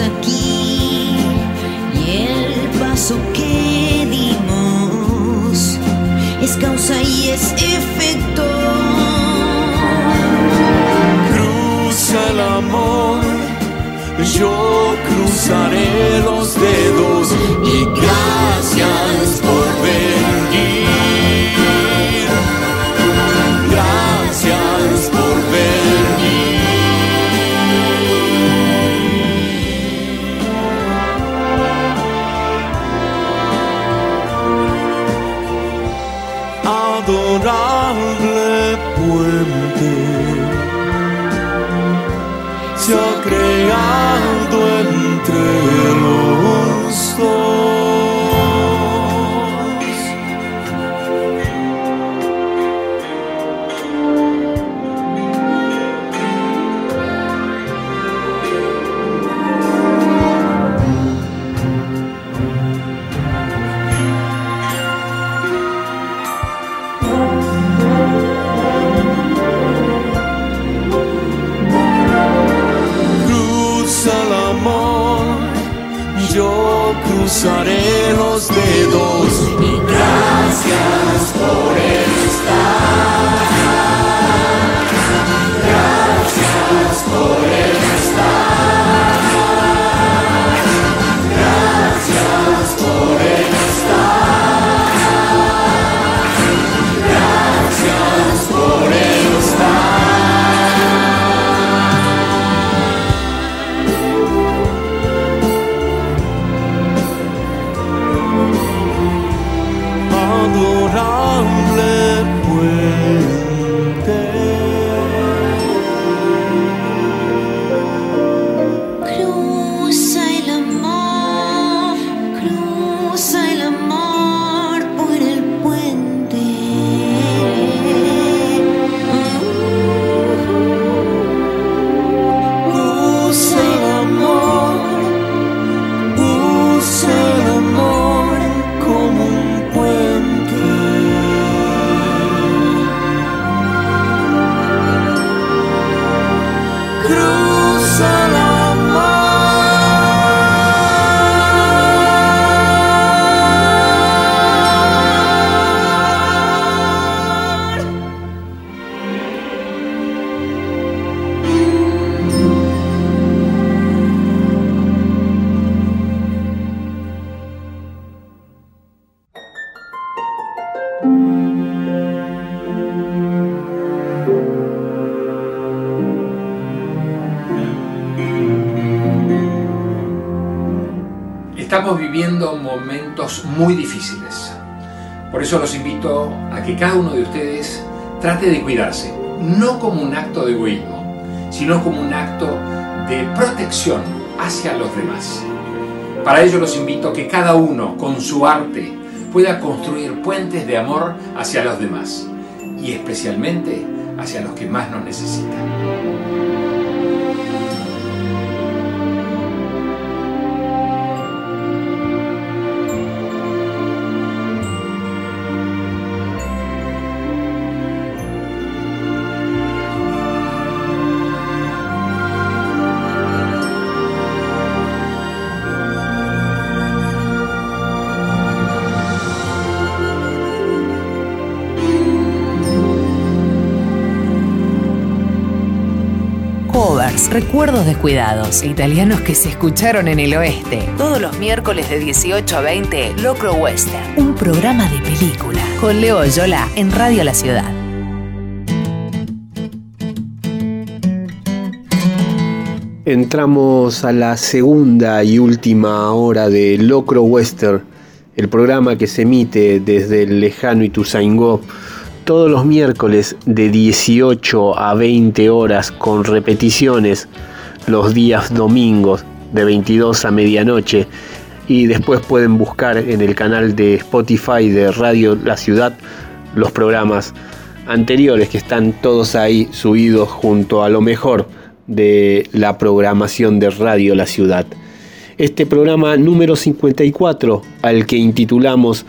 Aquí y el paso que dimos es causa y es efecto. Cruza el amor, yo cruzaré los dedos eso los invito a que cada uno de ustedes trate de cuidarse, no como un acto de egoísmo, sino como un acto de protección hacia los demás. Para ello los invito a que cada uno con su arte pueda construir puentes de amor hacia los demás y especialmente hacia los que más nos necesitan. Recuerdos descuidados, italianos que se escucharon en el oeste. Todos los miércoles de 18 a 20, Locro Western, un programa de película. Con Leo Yola en Radio La Ciudad. Entramos a la segunda y última hora de Locro Western, el programa que se emite desde el lejano Ituzaingó todos los miércoles de 18 a 20 horas con repeticiones los días domingos de 22 a medianoche y después pueden buscar en el canal de Spotify de Radio La Ciudad los programas anteriores que están todos ahí subidos junto a lo mejor de la programación de Radio La Ciudad. Este programa número 54 al que intitulamos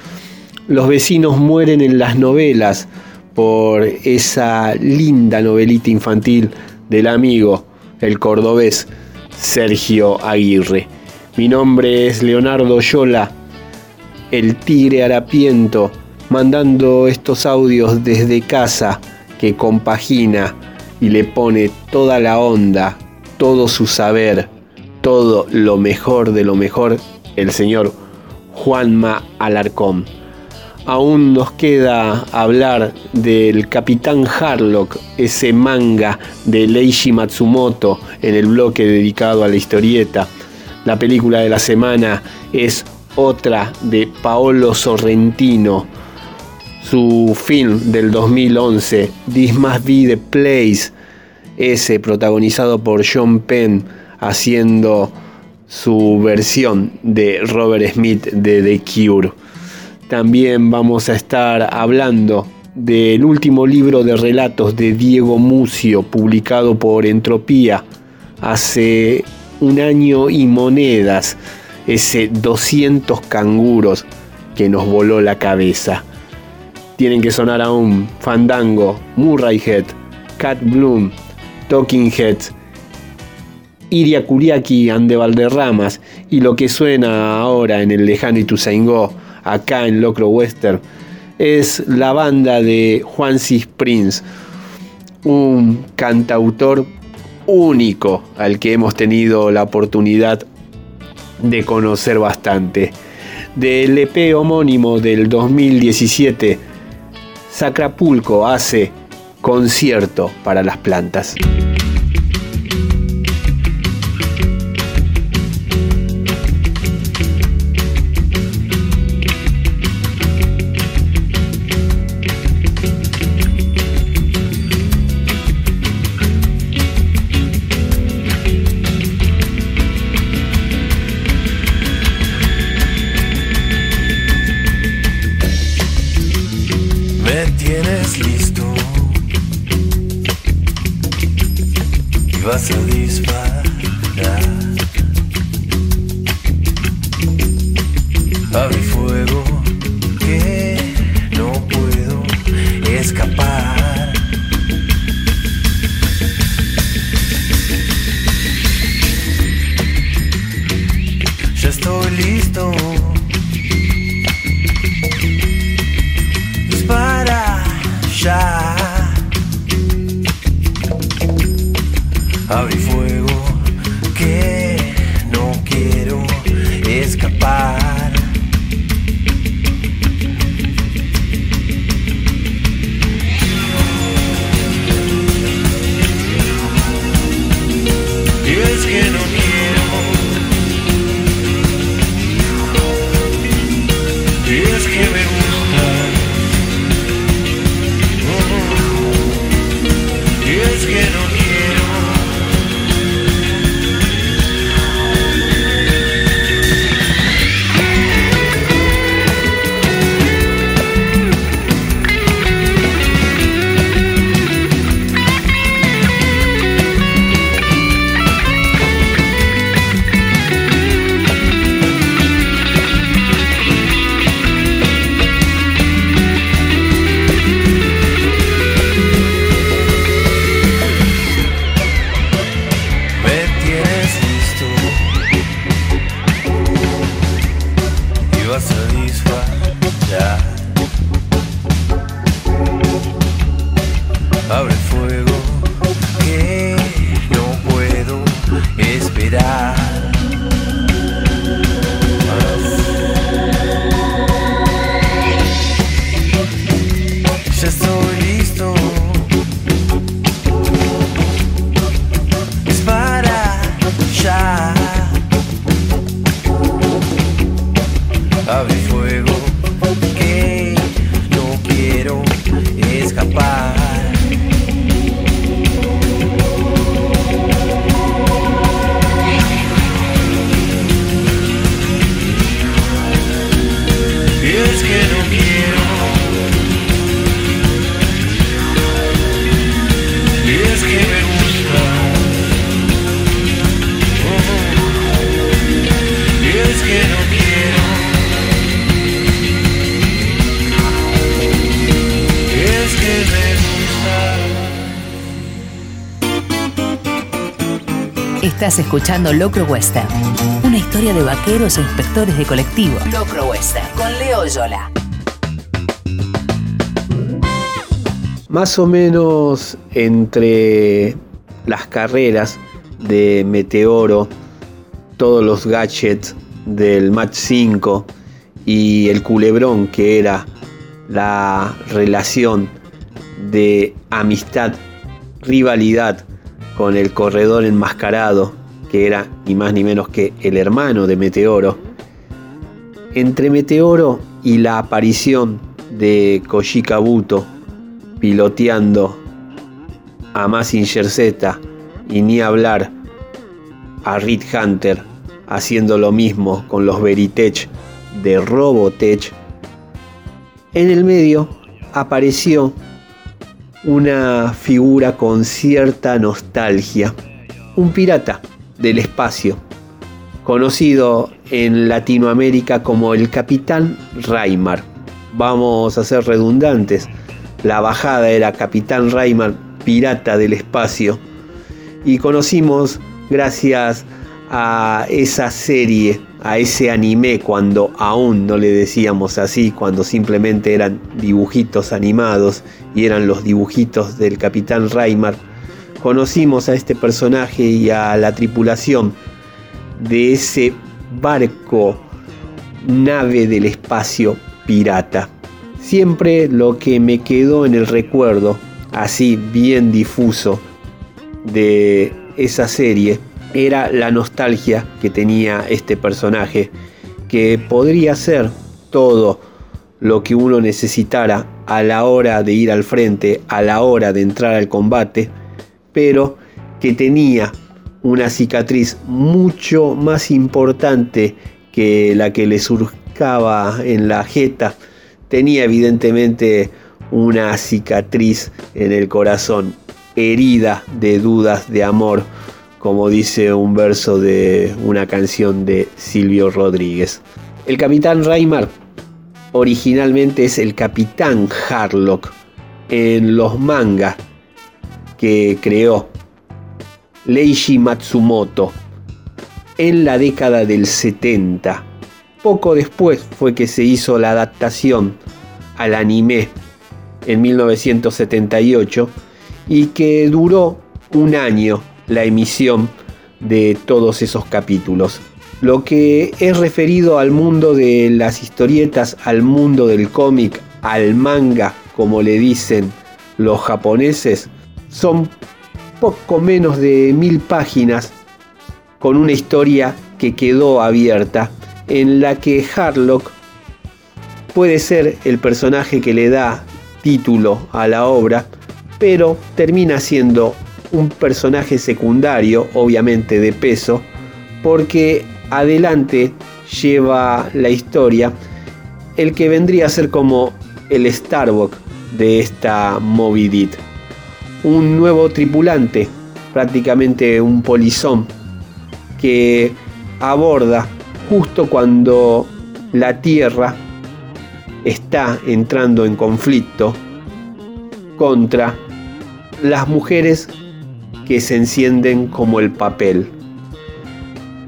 Los vecinos mueren en las novelas por esa linda novelita infantil del amigo, el cordobés Sergio Aguirre. Mi nombre es Leonardo Yola, el tigre harapiento, mandando estos audios desde casa que compagina y le pone toda la onda, todo su saber, todo lo mejor de lo mejor, el señor Juanma Alarcón. Aún nos queda hablar del Capitán Harlock, ese manga de Leishi Matsumoto en el bloque dedicado a la historieta. La película de la semana es otra de Paolo Sorrentino, su film del 2011, This Must Be the Place, ese protagonizado por John Penn haciendo su versión de Robert Smith de The Cure. También vamos a estar hablando del último libro de relatos de Diego Mucio, publicado por Entropía hace un año y monedas, ese 200 canguros que nos voló la cabeza. Tienen que sonar aún Fandango, Murray Head, Cat Bloom, Talking Heads, Iria Kuriaki Ande Valderramas y lo que suena ahora en el lejano Ituzaingó, acá en Locro Western, es la banda de Juan Cis Prince, un cantautor único al que hemos tenido la oportunidad de conocer bastante. Del EP homónimo del 2017, Sacrapulco hace concierto para las plantas. Estás escuchando Locro Western, una historia de vaqueros e inspectores de colectivo. Locro Western, con Leo Yola. Más o menos entre las carreras de Meteoro, todos los gadgets del Match 5 y el culebrón que era la relación de amistad, rivalidad con el corredor enmascarado, que era ni más ni menos que el hermano de Meteoro. Entre Meteoro y la aparición de Koji Kabuto piloteando a Massinger Z y ni hablar a Reed Hunter haciendo lo mismo con los Veritech de Robotech, en el medio apareció una figura con cierta nostalgia, un pirata del espacio, conocido en Latinoamérica como el Capitán Raimar. Vamos a ser redundantes, la bajada era Capitán Raimar, pirata del espacio, y conocimos gracias a esa serie, a ese anime cuando aún no le decíamos así, cuando simplemente eran dibujitos animados y eran los dibujitos del Capitán Raimar, conocimos a este personaje y a la tripulación de ese barco, nave del espacio pirata. Siempre lo que me quedó en el recuerdo, así bien difuso, de esa serie era la nostalgia que tenía este personaje, que podría ser todo lo que uno necesitara a la hora de ir al frente, a la hora de entrar al combate, pero que tenía una cicatriz mucho más importante que la que le surcaba en la jeta. Tenía evidentemente una cicatriz en el corazón, herida de dudas de amor, como dice un verso de una canción de Silvio Rodríguez. El capitán Raimar originalmente es el capitán Harlock en los mangas que creó Leiji Matsumoto en la década del 70. Poco después fue que se hizo la adaptación al anime en 1978 y que duró un año la emisión de todos esos capítulos. Lo que es referido al mundo de las historietas, al mundo del cómic, al manga, como le dicen los japoneses, son poco menos de mil páginas con una historia que quedó abierta en la que Harlock puede ser el personaje que le da título a la obra, pero termina siendo un personaje secundario, obviamente de peso, porque adelante lleva la historia el que vendría a ser como el Starbuck de esta Moby. Un nuevo tripulante, prácticamente un polizón, que aborda justo cuando la Tierra está entrando en conflicto contra las mujeres que se encienden como el papel.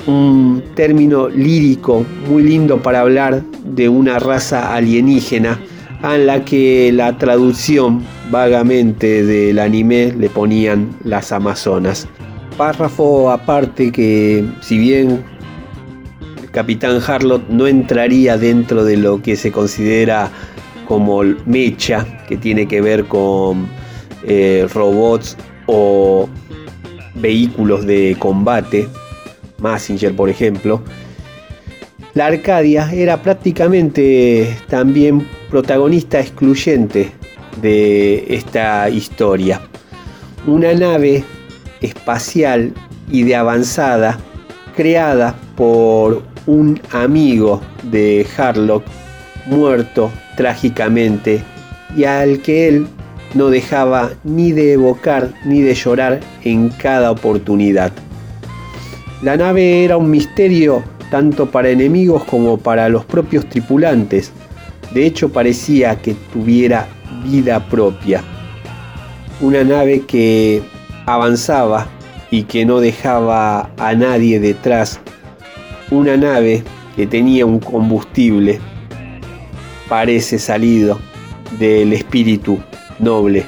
Un término lírico muy lindo para hablar de una raza alienígena a la que la traducción vagamente del anime le ponían las Amazonas. Párrafo aparte que si bien Capitán Harlot no entraría dentro de lo que se considera como mecha, que tiene que ver con eh, robots o vehículos de combate, Massinger por ejemplo, la Arcadia era prácticamente también protagonista excluyente de esta historia. Una nave espacial y de avanzada creada por un amigo de Harlock muerto trágicamente y al que él no dejaba ni de evocar ni de llorar en cada oportunidad. La nave era un misterio tanto para enemigos como para los propios tripulantes. De hecho parecía que tuviera vida propia. Una nave que avanzaba y que no dejaba a nadie detrás. Una nave que tenía un combustible, parece salido del espíritu noble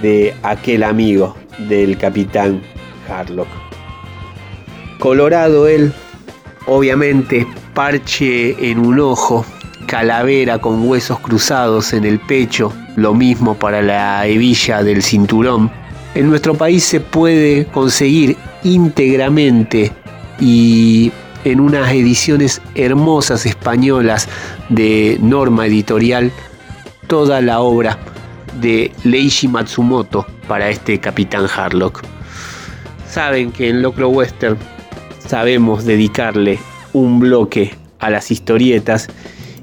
de aquel amigo del capitán Harlock. Colorado él, obviamente parche en un ojo, calavera con huesos cruzados en el pecho, lo mismo para la hebilla del cinturón. En nuestro país se puede conseguir íntegramente y en unas ediciones hermosas españolas de Norma Editorial toda la obra de Leishi Matsumoto para este Capitán Harlock. Saben que en Locro Western sabemos dedicarle un bloque a las historietas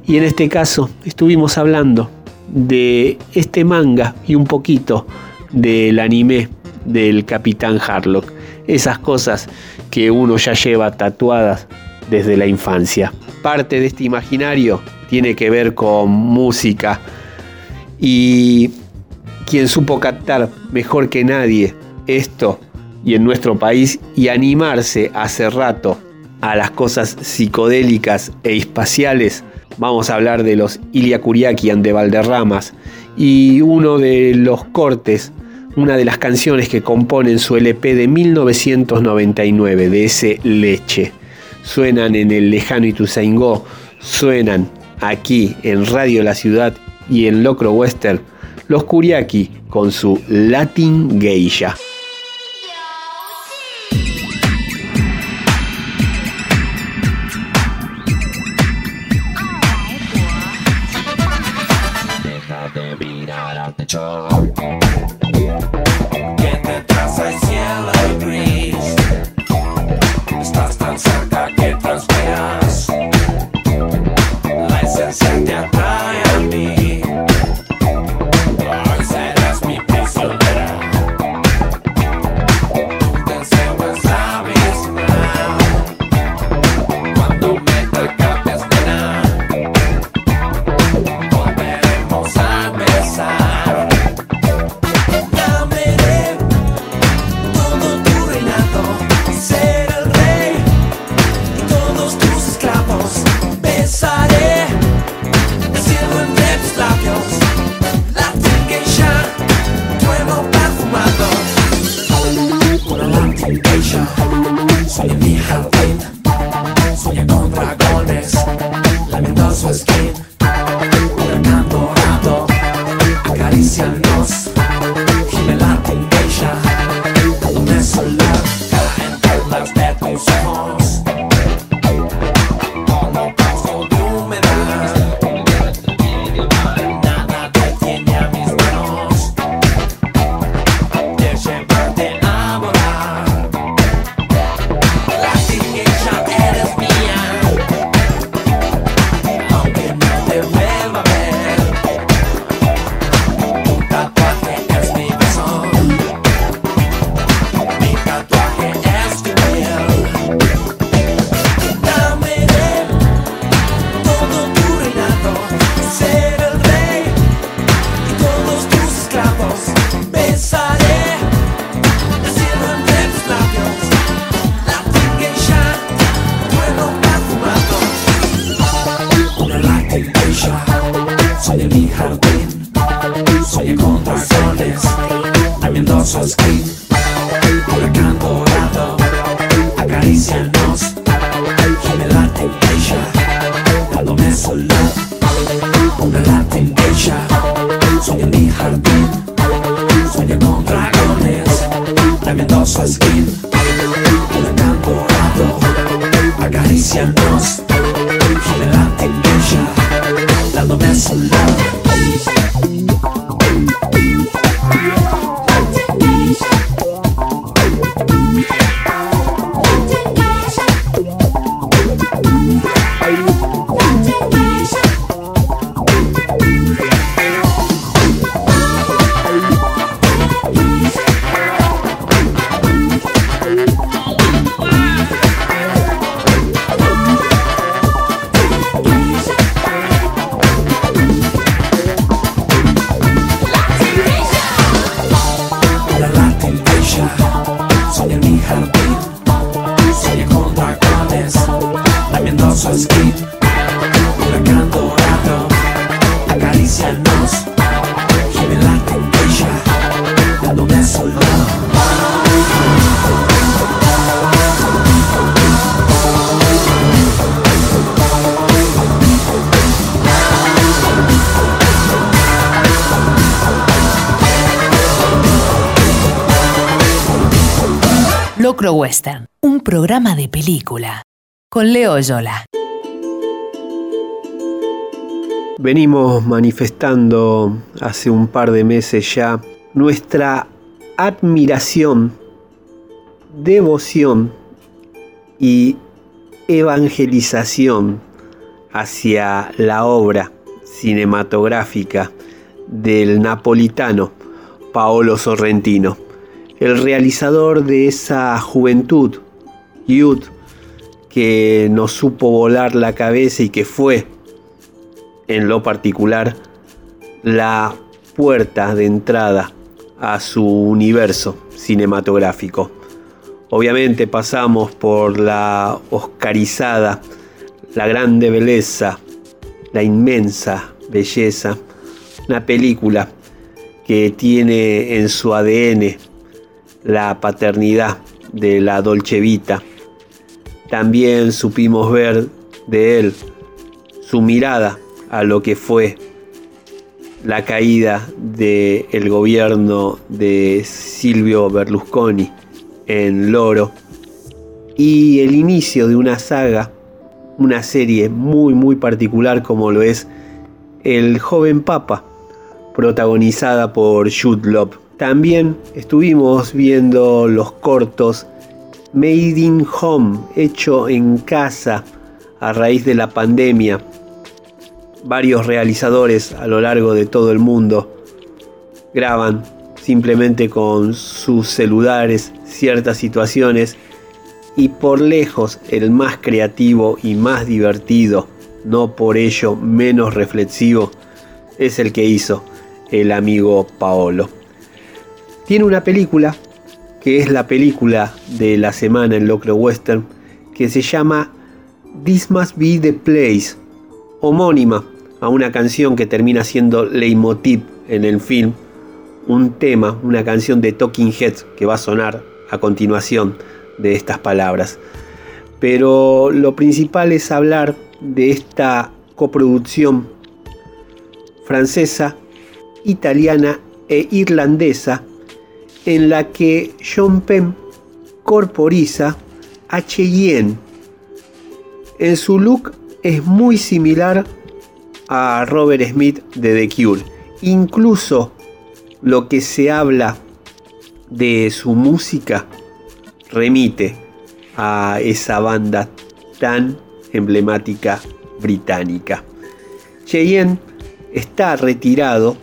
y en este caso estuvimos hablando de este manga y un poquito del anime del Capitán Harlock. Esas cosas que uno ya lleva tatuadas desde la infancia. Parte de este imaginario tiene que ver con música y quien supo captar mejor que nadie esto y en nuestro país y animarse hace rato a las cosas psicodélicas e espaciales, vamos a hablar de los Ilia Kuriakian de Valderramas y uno de los cortes, una de las canciones que componen su LP de 1999, de ese Leche. Suenan en el lejano Ituzaingó, suenan aquí en Radio La Ciudad y en Locro Western, los Kuriaki con su Latin Geisha. Un programa de película. Con Leo Yola. Venimos manifestando hace un par de meses ya nuestra admiración, devoción y evangelización hacia la obra cinematográfica del napolitano Paolo Sorrentino, el realizador de esa juventud, youth, que nos supo volar la cabeza y que fue en lo particular la puerta de entrada a su universo cinematográfico. Obviamente pasamos por la oscarizada, la grande belleza, la inmensa belleza, una película que tiene en su ADN la paternidad de la Dolce Vita. También supimos ver de él su mirada a lo que fue la caída del gobierno de Silvio Berlusconi en Loro y el inicio de una saga, una serie muy muy particular como lo es El joven papa, protagonizada por Jude. También estuvimos viendo los cortos Made in Home, hecho en casa a raíz de la pandemia. Varios realizadores a lo largo de todo el mundo graban simplemente con sus celulares ciertas situaciones y por lejos el más creativo y más divertido, no por ello menos reflexivo, es el que hizo el amigo Paolo. Tiene una película que es la película de la semana en Locro Western que se llama This Must Be the Place, homónima a una canción que termina siendo leitmotiv en el film, un tema, una canción de Talking Heads que va a sonar a continuación de estas palabras. Pero lo principal es hablar de esta coproducción francesa, italiana e irlandesa en la que John Penn corporiza a Cheyenne. En su look es muy similar a Robert Smith de The Cure. Incluso lo que se habla de su música remite a esa banda tan emblemática británica. Cheyenne está retirado,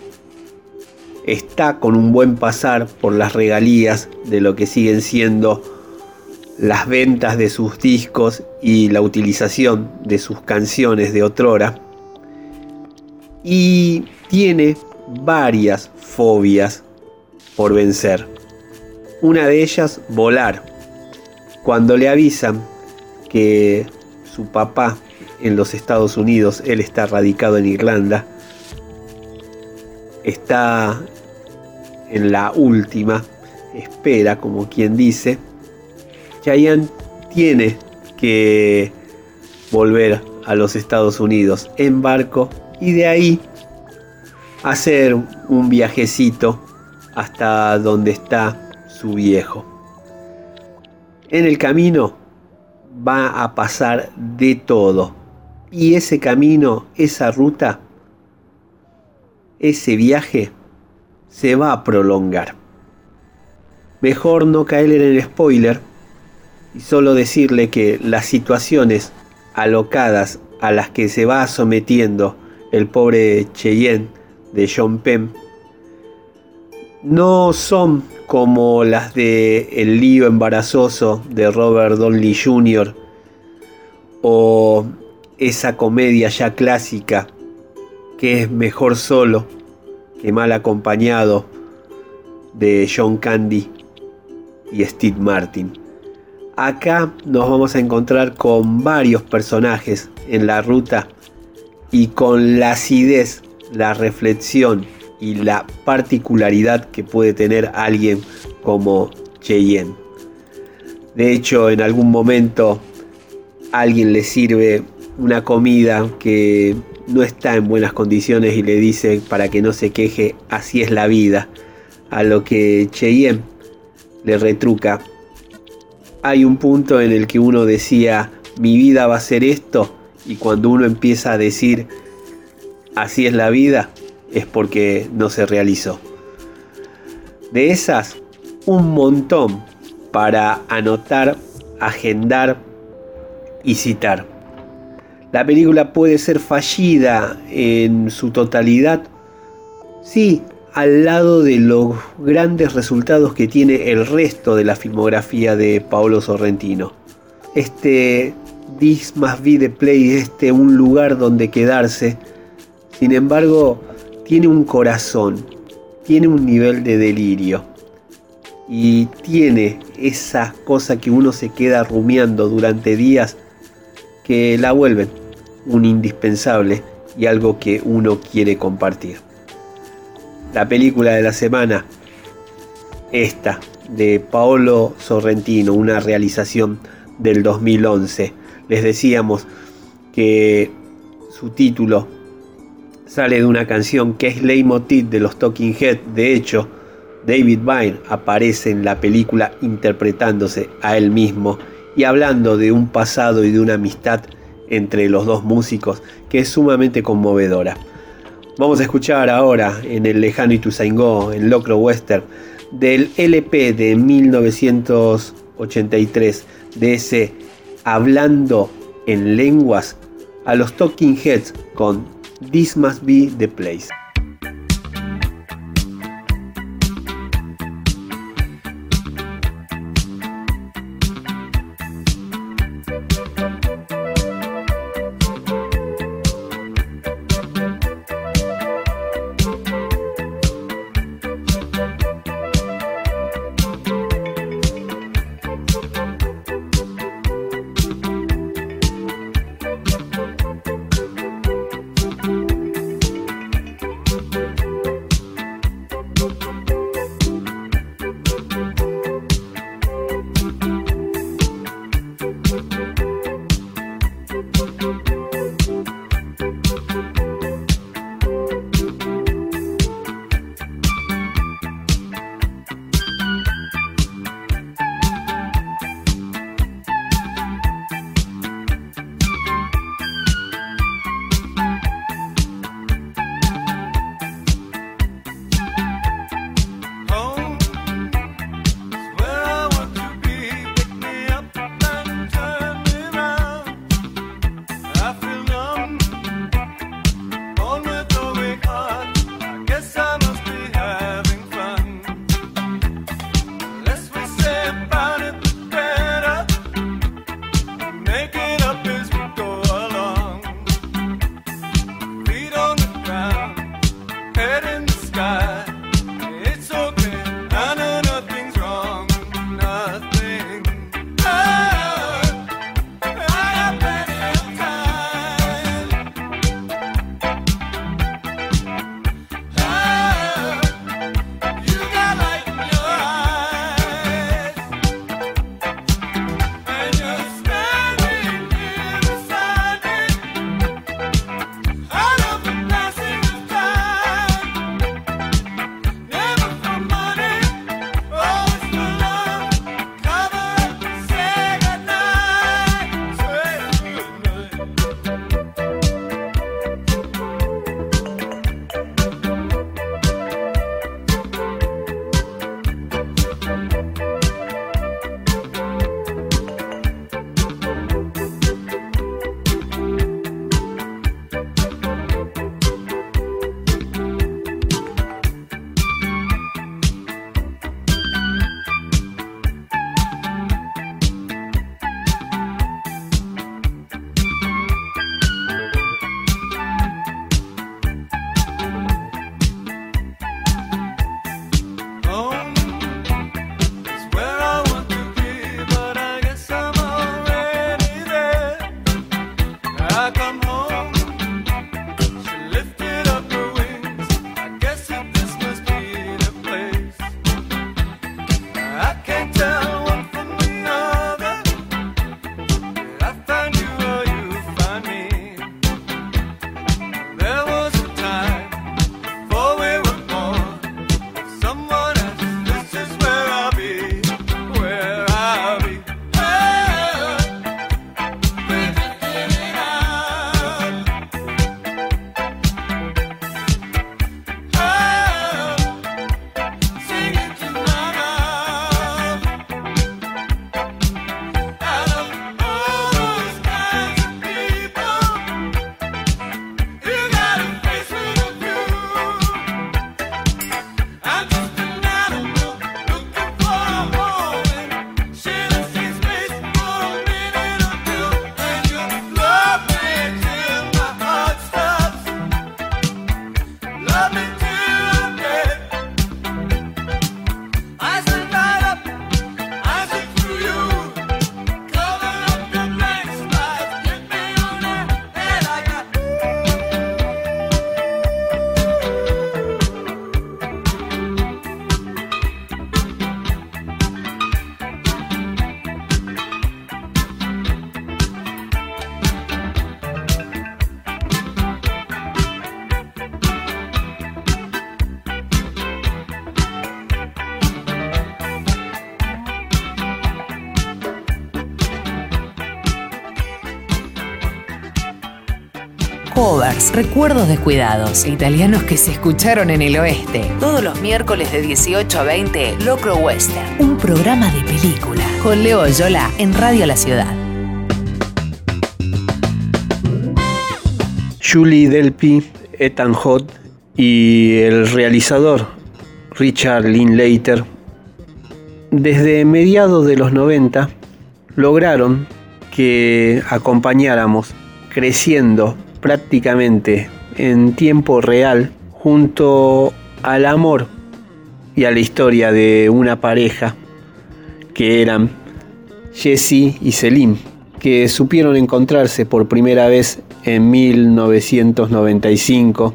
está con un buen pasar por las regalías de lo que siguen siendo las ventas de sus discos y la utilización de sus canciones de otrora. Y tiene varias fobias por vencer. Una de ellas, volar. Cuando le avisan que su papá en los Estados Unidos, él está radicado en Irlanda, está en la última espera, como quien dice, Chayanne tiene que volver a los Estados Unidos en barco y de ahí hacer un viajecito hasta donde está su viejo. En el camino va a pasar de todo. Y ese camino, esa ruta, ese viaje se va a prolongar. Mejor no caer en el spoiler y solo decirle que las situaciones alocadas a las que se va sometiendo el pobre Cheyenne de John Penn no son como las de El lío embarazoso de Robert Downey Jr. o esa comedia ya clásica que es mejor solo que mal acompañado de John Candy y Steve Martin. Acá nos vamos a encontrar con varios personajes en la ruta y con la acidez, la reflexión y la particularidad que puede tener alguien como Cheyenne. De hecho, en algún momento alguien le sirve una comida que no está en buenas condiciones y le dice para que no se queje, así es la vida. A lo que Cheyenne le retruca. Hay un punto en el que uno decía, mi vida va a ser esto, y cuando uno empieza a decir, así es la vida, es porque no se realizó. De esas, un montón para anotar, agendar y citar. La película puede ser fallida en su totalidad, sí, al lado de los grandes resultados que tiene el resto de la filmografía de Paolo Sorrentino. Este This Must Be Play, este un lugar donde quedarse, sin embargo, tiene un corazón, tiene un nivel de delirio y tiene esa cosa que uno se queda rumiando durante días que la vuelven un indispensable y algo que uno quiere compartir. La película de la semana, esta, de Paolo Sorrentino, una realización del 2011. Les decíamos que su título sale de una canción que es leitmotiv de los Talking Head. De hecho, David Byrne aparece en la película interpretándose a él mismo y hablando de un pasado y de una amistad entre los dos músicos que es sumamente conmovedora. Vamos a escuchar ahora en el lejano Ituzaingó, en Locro Western, del LP de 1983, de ese Hablando en lenguas, a los Talking Heads con This must be the place. Covers, recuerdos descuidados italianos que se escucharon en el oeste. Todos los miércoles de 18 a 20, Locro Western, un programa de película con Leo Yola en Radio La Ciudad. Julie Delpy, Ethan y el realizador Richard Linklater, desde mediados de los 90 lograron que acompañáramos creciendo prácticamente en tiempo real junto al amor y a la historia de una pareja que eran Jesse y Celine, que supieron encontrarse por primera vez en 1995,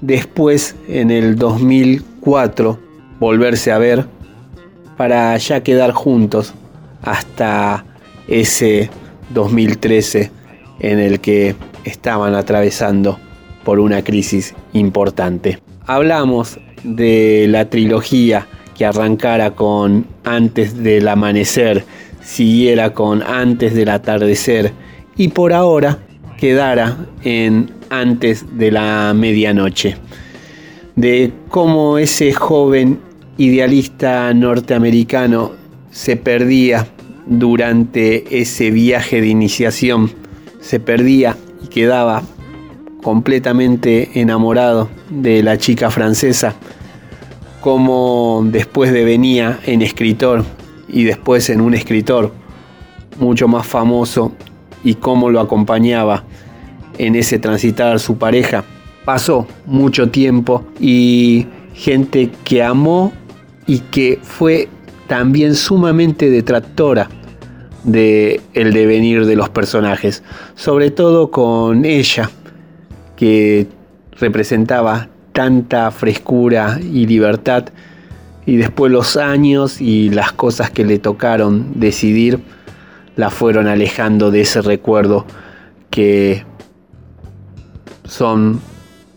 después en el 2004 volverse a ver para ya quedar juntos hasta ese 2013 en el que estaban atravesando por una crisis importante. Hablamos de la trilogía que arrancara con Antes del Amanecer, siguiera con Antes del Atardecer y por ahora quedara en Antes de la Medianoche. De cómo ese joven idealista norteamericano se perdía durante ese viaje de iniciación, se perdía quedaba completamente enamorado de la chica francesa, como después devenía en escritor y después en un escritor mucho más famoso y cómo lo acompañaba en ese transitar su pareja. Pasó mucho tiempo y gente que amó y que fue también sumamente detractora de el devenir de los personajes, sobre todo con ella que representaba tanta frescura y libertad y después los años y las cosas que le tocaron decidir la fueron alejando de ese recuerdo que son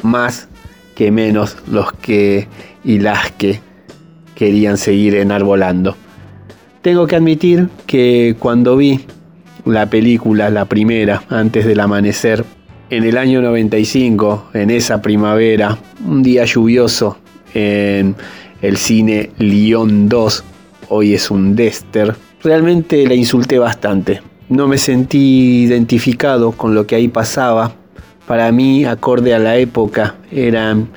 más que menos los que y las que querían seguir enarbolando. Tengo que admitir que cuando vi la película, la primera, antes del amanecer, en el año 95, en esa primavera, un día lluvioso en el cine Lyon 2, hoy es un Dester, realmente la insulté bastante. No me sentí identificado con lo que ahí pasaba. Para mí, acorde a la época, eran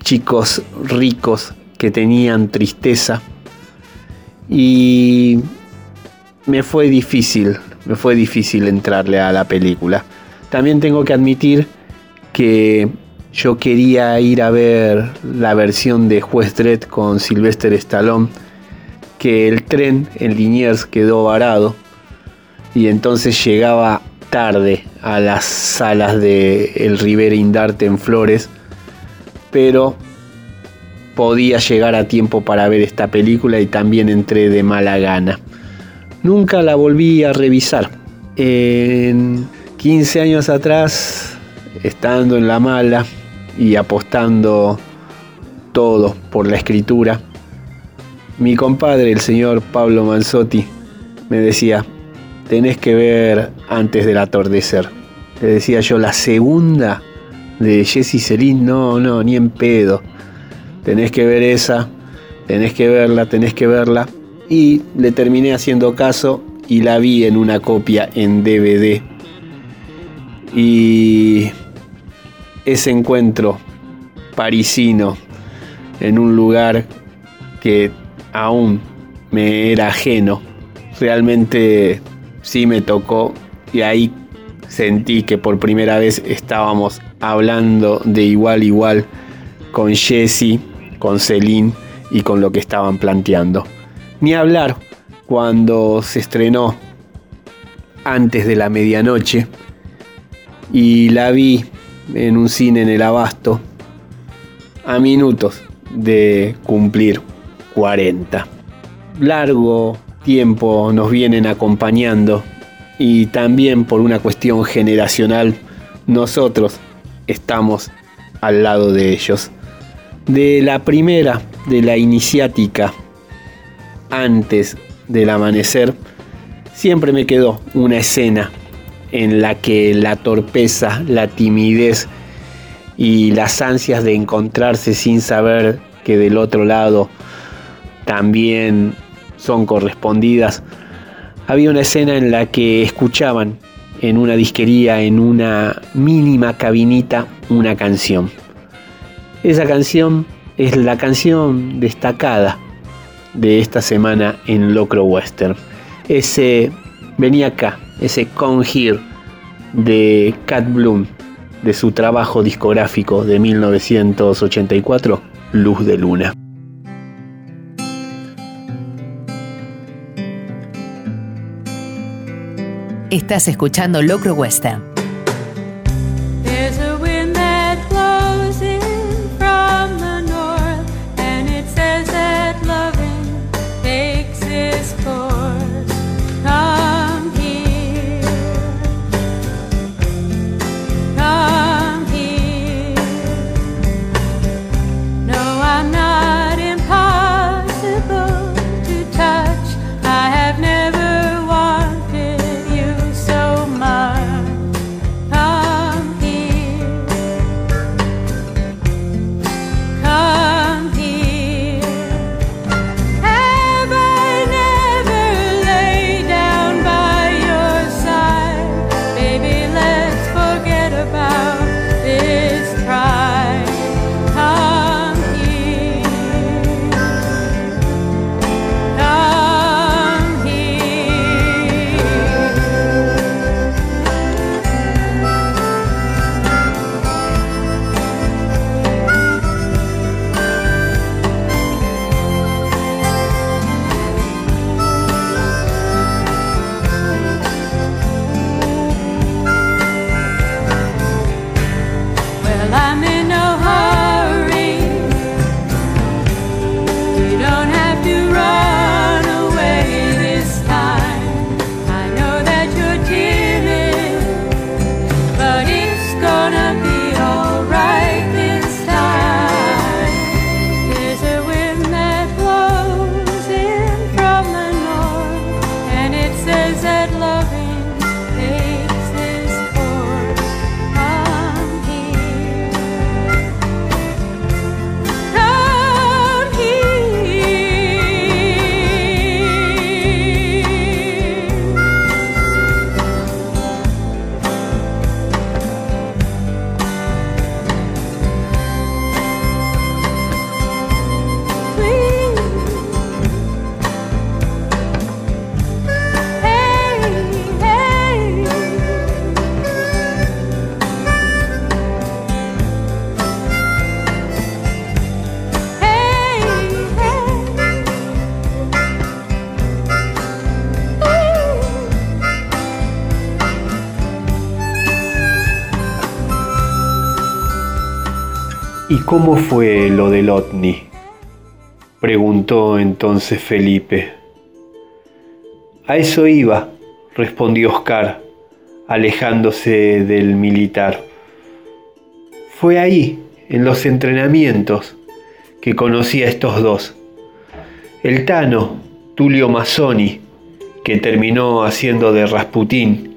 chicos ricos que tenían tristeza y me fue difícil, me fue difícil entrarle a la película. También tengo que admitir que yo quería ir a ver la versión de Juez Dredd con Sylvester Stallone, que el tren en Liniers quedó varado y entonces llegaba tarde a las salas de el Rivera Indarte en Flores, pero podía llegar a tiempo para ver esta película y también entré de mala gana. Nunca la volví a revisar. En 15 años atrás, estando en la mala y apostando todo por la escritura, mi compadre, el señor Pablo Manzotti, me decía, tenés que ver antes del atardecer. Le decía yo, la segunda de Jesse Celine, no, no, ni en pedo tenés que ver esa, tenés que verla, tenés que verla. Y le terminé haciendo caso y la vi en una copia en DVD. Y ese encuentro parisino en un lugar que aún me era ajeno, realmente sí me tocó y ahí sentí que por primera vez estábamos hablando de igual igual con Jesse con Celine y con lo que estaban planteando. Ni hablar cuando se estrenó antes de la medianoche y la vi en un cine en el Abasto a minutos de cumplir 40. Largo tiempo nos vienen acompañando y también por una cuestión generacional nosotros estamos al lado de ellos de la primera, de la iniciática, antes del amanecer, siempre me quedó una escena en la que la torpeza, la timidez y las ansias de encontrarse sin saber que del otro lado también son correspondidas, había una escena en la que escuchaban en una disquería, en una mínima cabinita, una canción. Esa canción es la canción destacada de esta semana en Locro Western. Ese venía acá, ese Come Here de Cat Bloom, de su trabajo discográfico de 1984, Luz de Luna. Estás escuchando Locro Western. Cómo fue lo del OTNI? preguntó entonces Felipe. A eso iba, respondió Oscar, alejándose del militar. Fue ahí, en los entrenamientos, que conocí a estos dos. El Tano, Tulio Mazzoni, que terminó haciendo de Rasputín,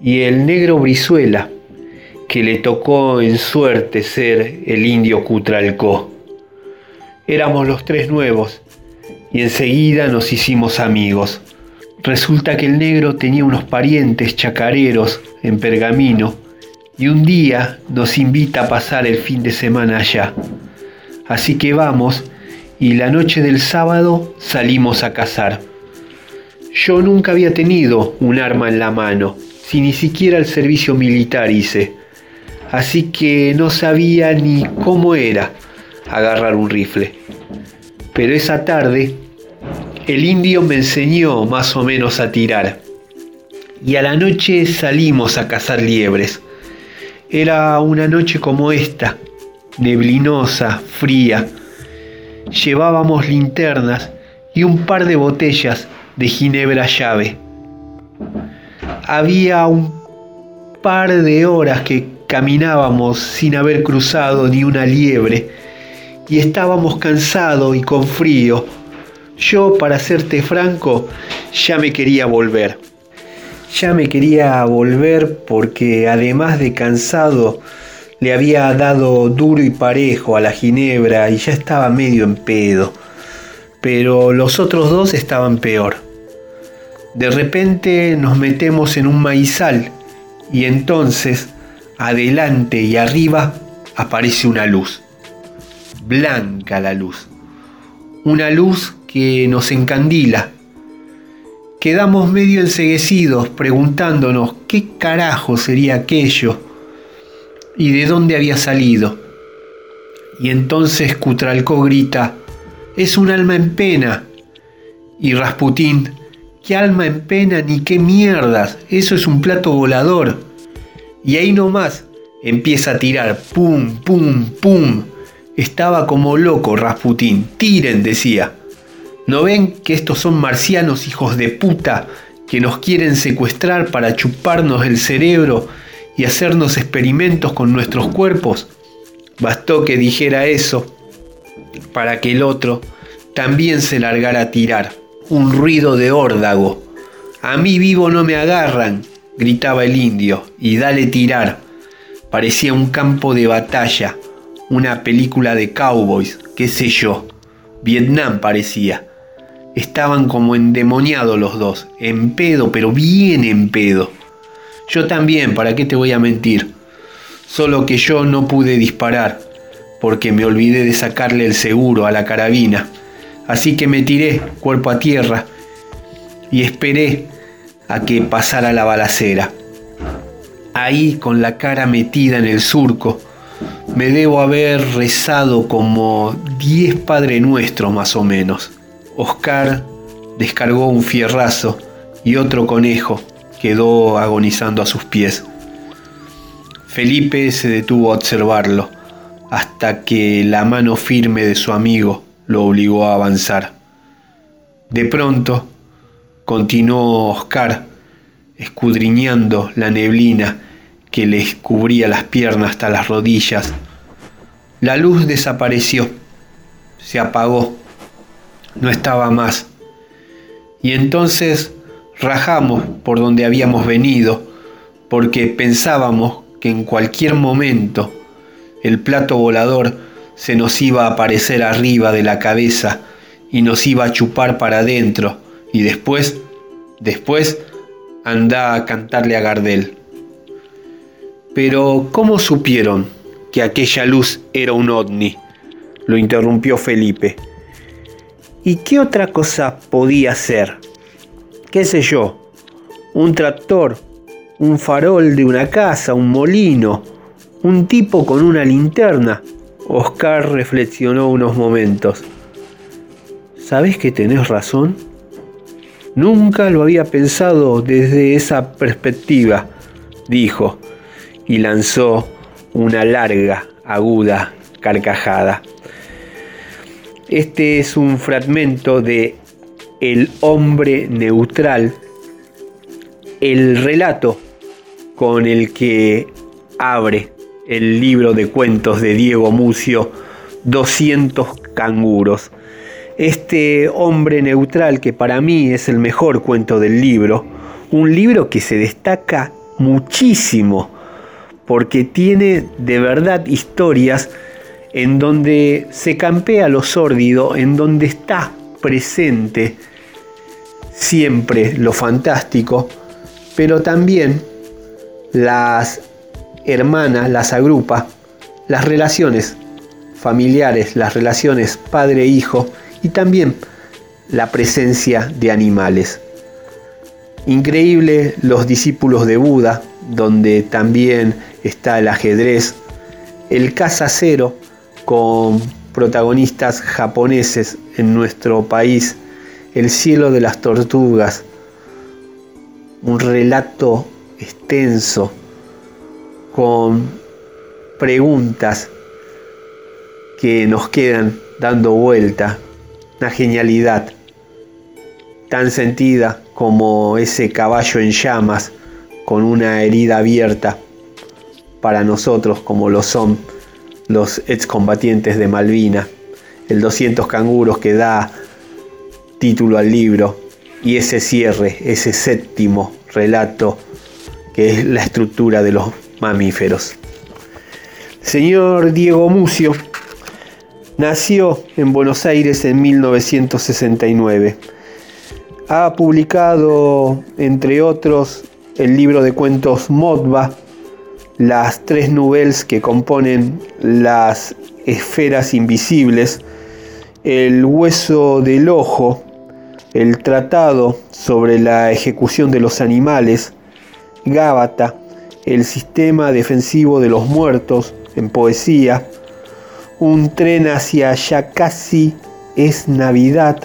y el negro Brizuela, que le tocó en suerte ser el indio Cutralcó. Éramos los tres nuevos y enseguida nos hicimos amigos. Resulta que el negro tenía unos parientes chacareros en Pergamino y un día nos invita a pasar el fin de semana allá. Así que vamos y la noche del sábado salimos a cazar. Yo nunca había tenido un arma en la mano, si ni siquiera el servicio militar hice así que no sabía ni cómo era agarrar un rifle. Pero esa tarde el indio me enseñó más o menos a tirar. Y a la noche salimos a cazar liebres. Era una noche como esta, neblinosa, fría. Llevábamos linternas y un par de botellas de ginebra llave. Había un par de horas que caminábamos sin haber cruzado ni una liebre y estábamos cansados y con frío. Yo, para serte franco, ya me quería volver. ya me quería volver porque además de cansado le había dado duro y parejo a la ginebra y ya estaba medio en pedo. Pero los otros dos estaban peor. De repente nos metemos en un maizal y entonces adelante y arriba aparece una luz. Blanca la luz. Una luz que nos encandila. Quedamos medio enseguecidos preguntándonos qué carajo sería aquello y de dónde había salido. Y entonces Cutralcó grita, es un alma en pena. Y Rasputín, ¿qué alma en pena ni qué mierdas? Eso es un plato volador. Y ahí nomás empieza a tirar, pum, pum, pum. Estaba como loco Rasputín, tiren, decía. ¿No ven que estos son marcianos hijos de puta que nos quieren secuestrar para chuparnos el cerebro y hacernos experimentos con nuestros cuerpos? Bastó que dijera eso para que el otro también se largara a tirar. Un ruido de órdago. A mí vivo no me agarran, gritaba el indio, y dale tirar. Parecía un campo de batalla, una película de cowboys, qué sé yo. Vietnam parecía. Estaban como endemoniados los dos, en pedo, pero bien en pedo. Yo también, ¿para qué te voy a mentir? Solo que yo no pude disparar, porque me olvidé de sacarle el seguro a la carabina. Así que me tiré cuerpo a tierra y esperé a que pasara la balacera. Ahí, con la cara metida en el surco, me debo haber rezado como diez Padre Nuestros más o menos. Oscar descargó un fierrazo y otro conejo quedó agonizando a sus pies. Felipe se detuvo a observarlo hasta que la mano firme de su amigo lo obligó a avanzar. De pronto, continuó Oscar, escudriñando la neblina que le cubría las piernas hasta las rodillas. La luz desapareció, se apagó, no estaba más. Y entonces rajamos por donde habíamos venido, porque pensábamos que en cualquier momento el plato volador se nos iba a aparecer arriba de la cabeza y nos iba a chupar para adentro y después, después, anda a cantarle a Gardel. Pero ¿cómo supieron que aquella luz era un ovni? Lo interrumpió Felipe. ¿Y qué otra cosa podía ser? ¿Qué sé yo? Un tractor, un farol de una casa, un molino, un tipo con una linterna. Oscar reflexionó unos momentos. ¿Sabes que tenés razón? Nunca lo había pensado desde esa perspectiva, dijo, y lanzó una larga, aguda carcajada. Este es un fragmento de El hombre neutral, el relato con el que abre el libro de cuentos de Diego Mucio, 200 canguros. Este hombre neutral que para mí es el mejor cuento del libro, un libro que se destaca muchísimo porque tiene de verdad historias en donde se campea lo sórdido, en donde está presente siempre lo fantástico, pero también las hermana las agrupa, las relaciones familiares, las relaciones padre-hijo y también la presencia de animales. Increíble los discípulos de Buda, donde también está el ajedrez, el caza cero con protagonistas japoneses en nuestro país, el cielo de las tortugas, un relato extenso con preguntas que nos quedan dando vuelta, una genialidad tan sentida como ese caballo en llamas con una herida abierta para nosotros como lo son los excombatientes de Malvina, el 200 canguros que da título al libro y ese cierre, ese séptimo relato que es la estructura de los mamíferos. Señor Diego Mucio nació en Buenos Aires en 1969. Ha publicado, entre otros, el libro de cuentos Modba, las tres novelas que componen las esferas invisibles, el hueso del ojo, el tratado sobre la ejecución de los animales, Gábata, el sistema defensivo de los muertos en poesía, un tren hacia ya casi es Navidad,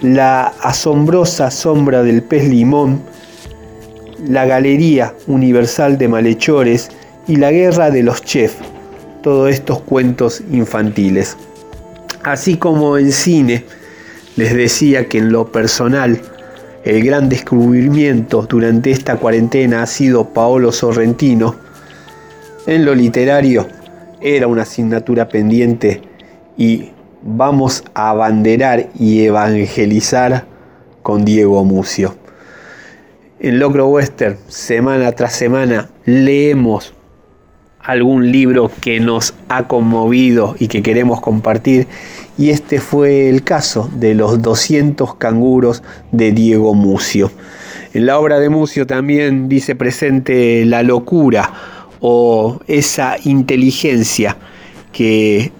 la asombrosa sombra del pez limón, la Galería Universal de Malhechores y la Guerra de los Chefs, todos estos cuentos infantiles. Así como en cine, les decía que en lo personal, el gran descubrimiento durante esta cuarentena ha sido Paolo Sorrentino. En lo literario era una asignatura pendiente y vamos a abanderar y evangelizar con Diego Mucio. En Locro Western, semana tras semana, leemos algún libro que nos ha conmovido y que queremos compartir y este fue el caso de los 200 canguros de Diego Mucio. En la obra de Mucio también dice presente la locura o esa inteligencia que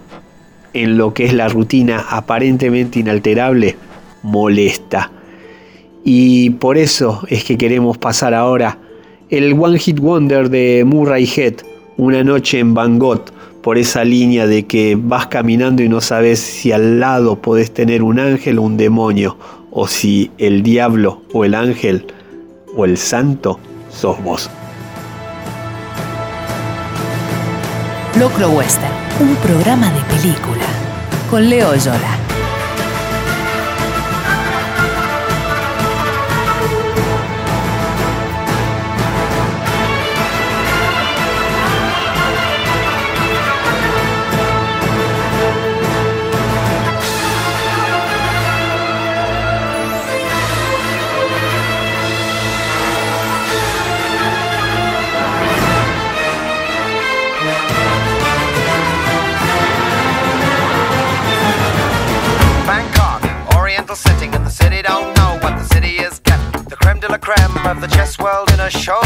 en lo que es la rutina aparentemente inalterable molesta. Y por eso es que queremos pasar ahora el One Hit Wonder de Murray Head, Una noche en Bangkok, por esa línea de que vas caminando y no sabes si al lado podés tener un ángel o un demonio, o si el diablo o el ángel o el santo sos vos. Locro Western, un programa de película con Leo Yola. Chess world in a show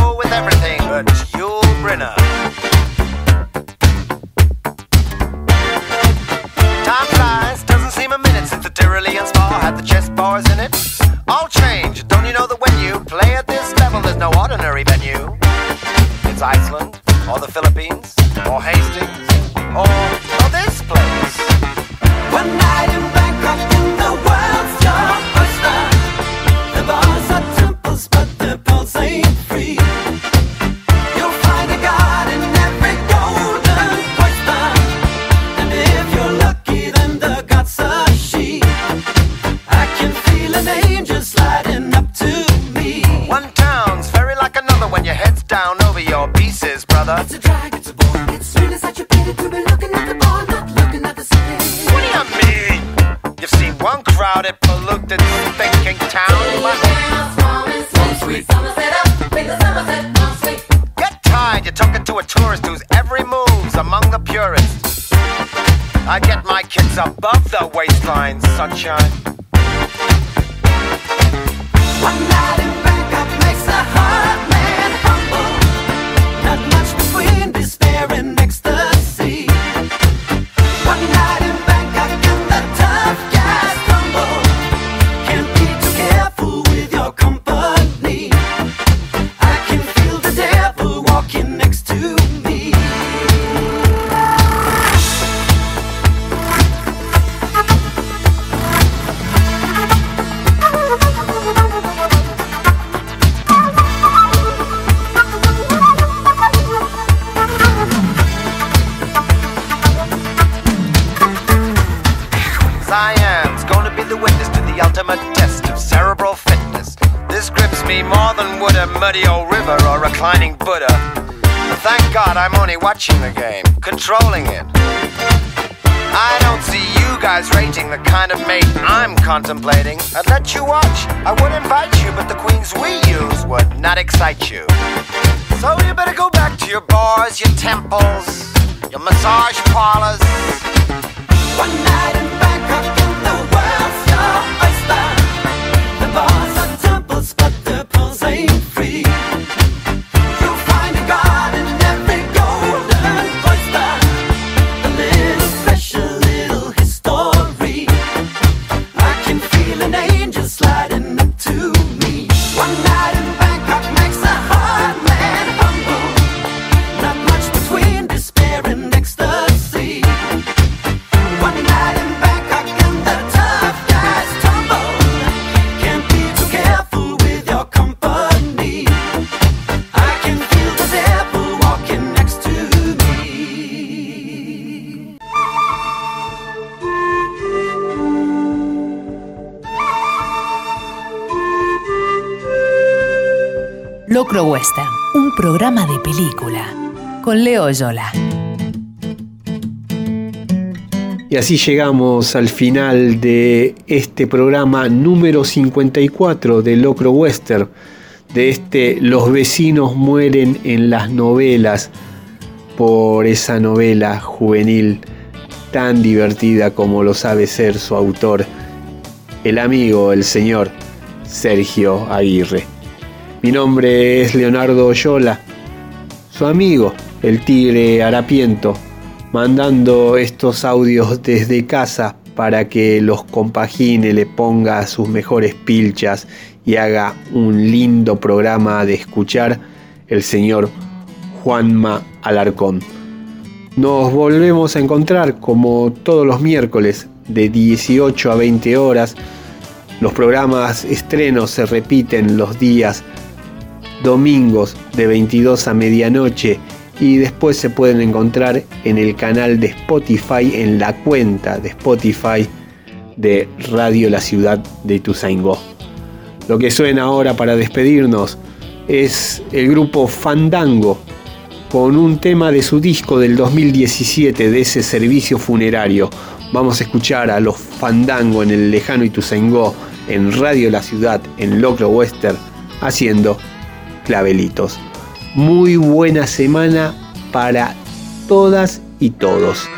than would a muddy old river or reclining Buddha. Thank God I'm only watching the game, controlling it. I don't see you guys rating the kind of mate I'm contemplating. I'd let you watch, I would invite you, but the queens we use would not excite you. So you better go back to your bars, your temples, your massage parlors. One night programa de película. Con Leo Yola. Y así llegamos al final de este programa número 54 de Locro Western, de este Los vecinos mueren en las novelas, por esa novela juvenil tan divertida como lo sabe ser su autor, el amigo, el señor Sergio Aguirre. Mi nombre es Leonardo Oyola, su amigo, el tigre harapiento, mandando estos audios desde casa para que los compagine, le ponga sus mejores pilchas y haga un lindo programa de escuchar el señor Juanma Alarcón. Nos volvemos a encontrar como todos los miércoles de 18 a 20 horas. Los programas estrenos se repiten los días domingos de 22 a medianoche y después se pueden encontrar en el canal de Spotify, en la cuenta de Spotify de Radio La Ciudad de Ituzaingó. Lo que suena ahora para despedirnos es el grupo Fandango con un tema de su disco del 2017 de ese servicio funerario. Vamos a escuchar a los Fandango en el lejano Ituzaingó, en Radio La Ciudad, en Locro Western, haciendo clavelitos. Muy buena semana para todas y todos.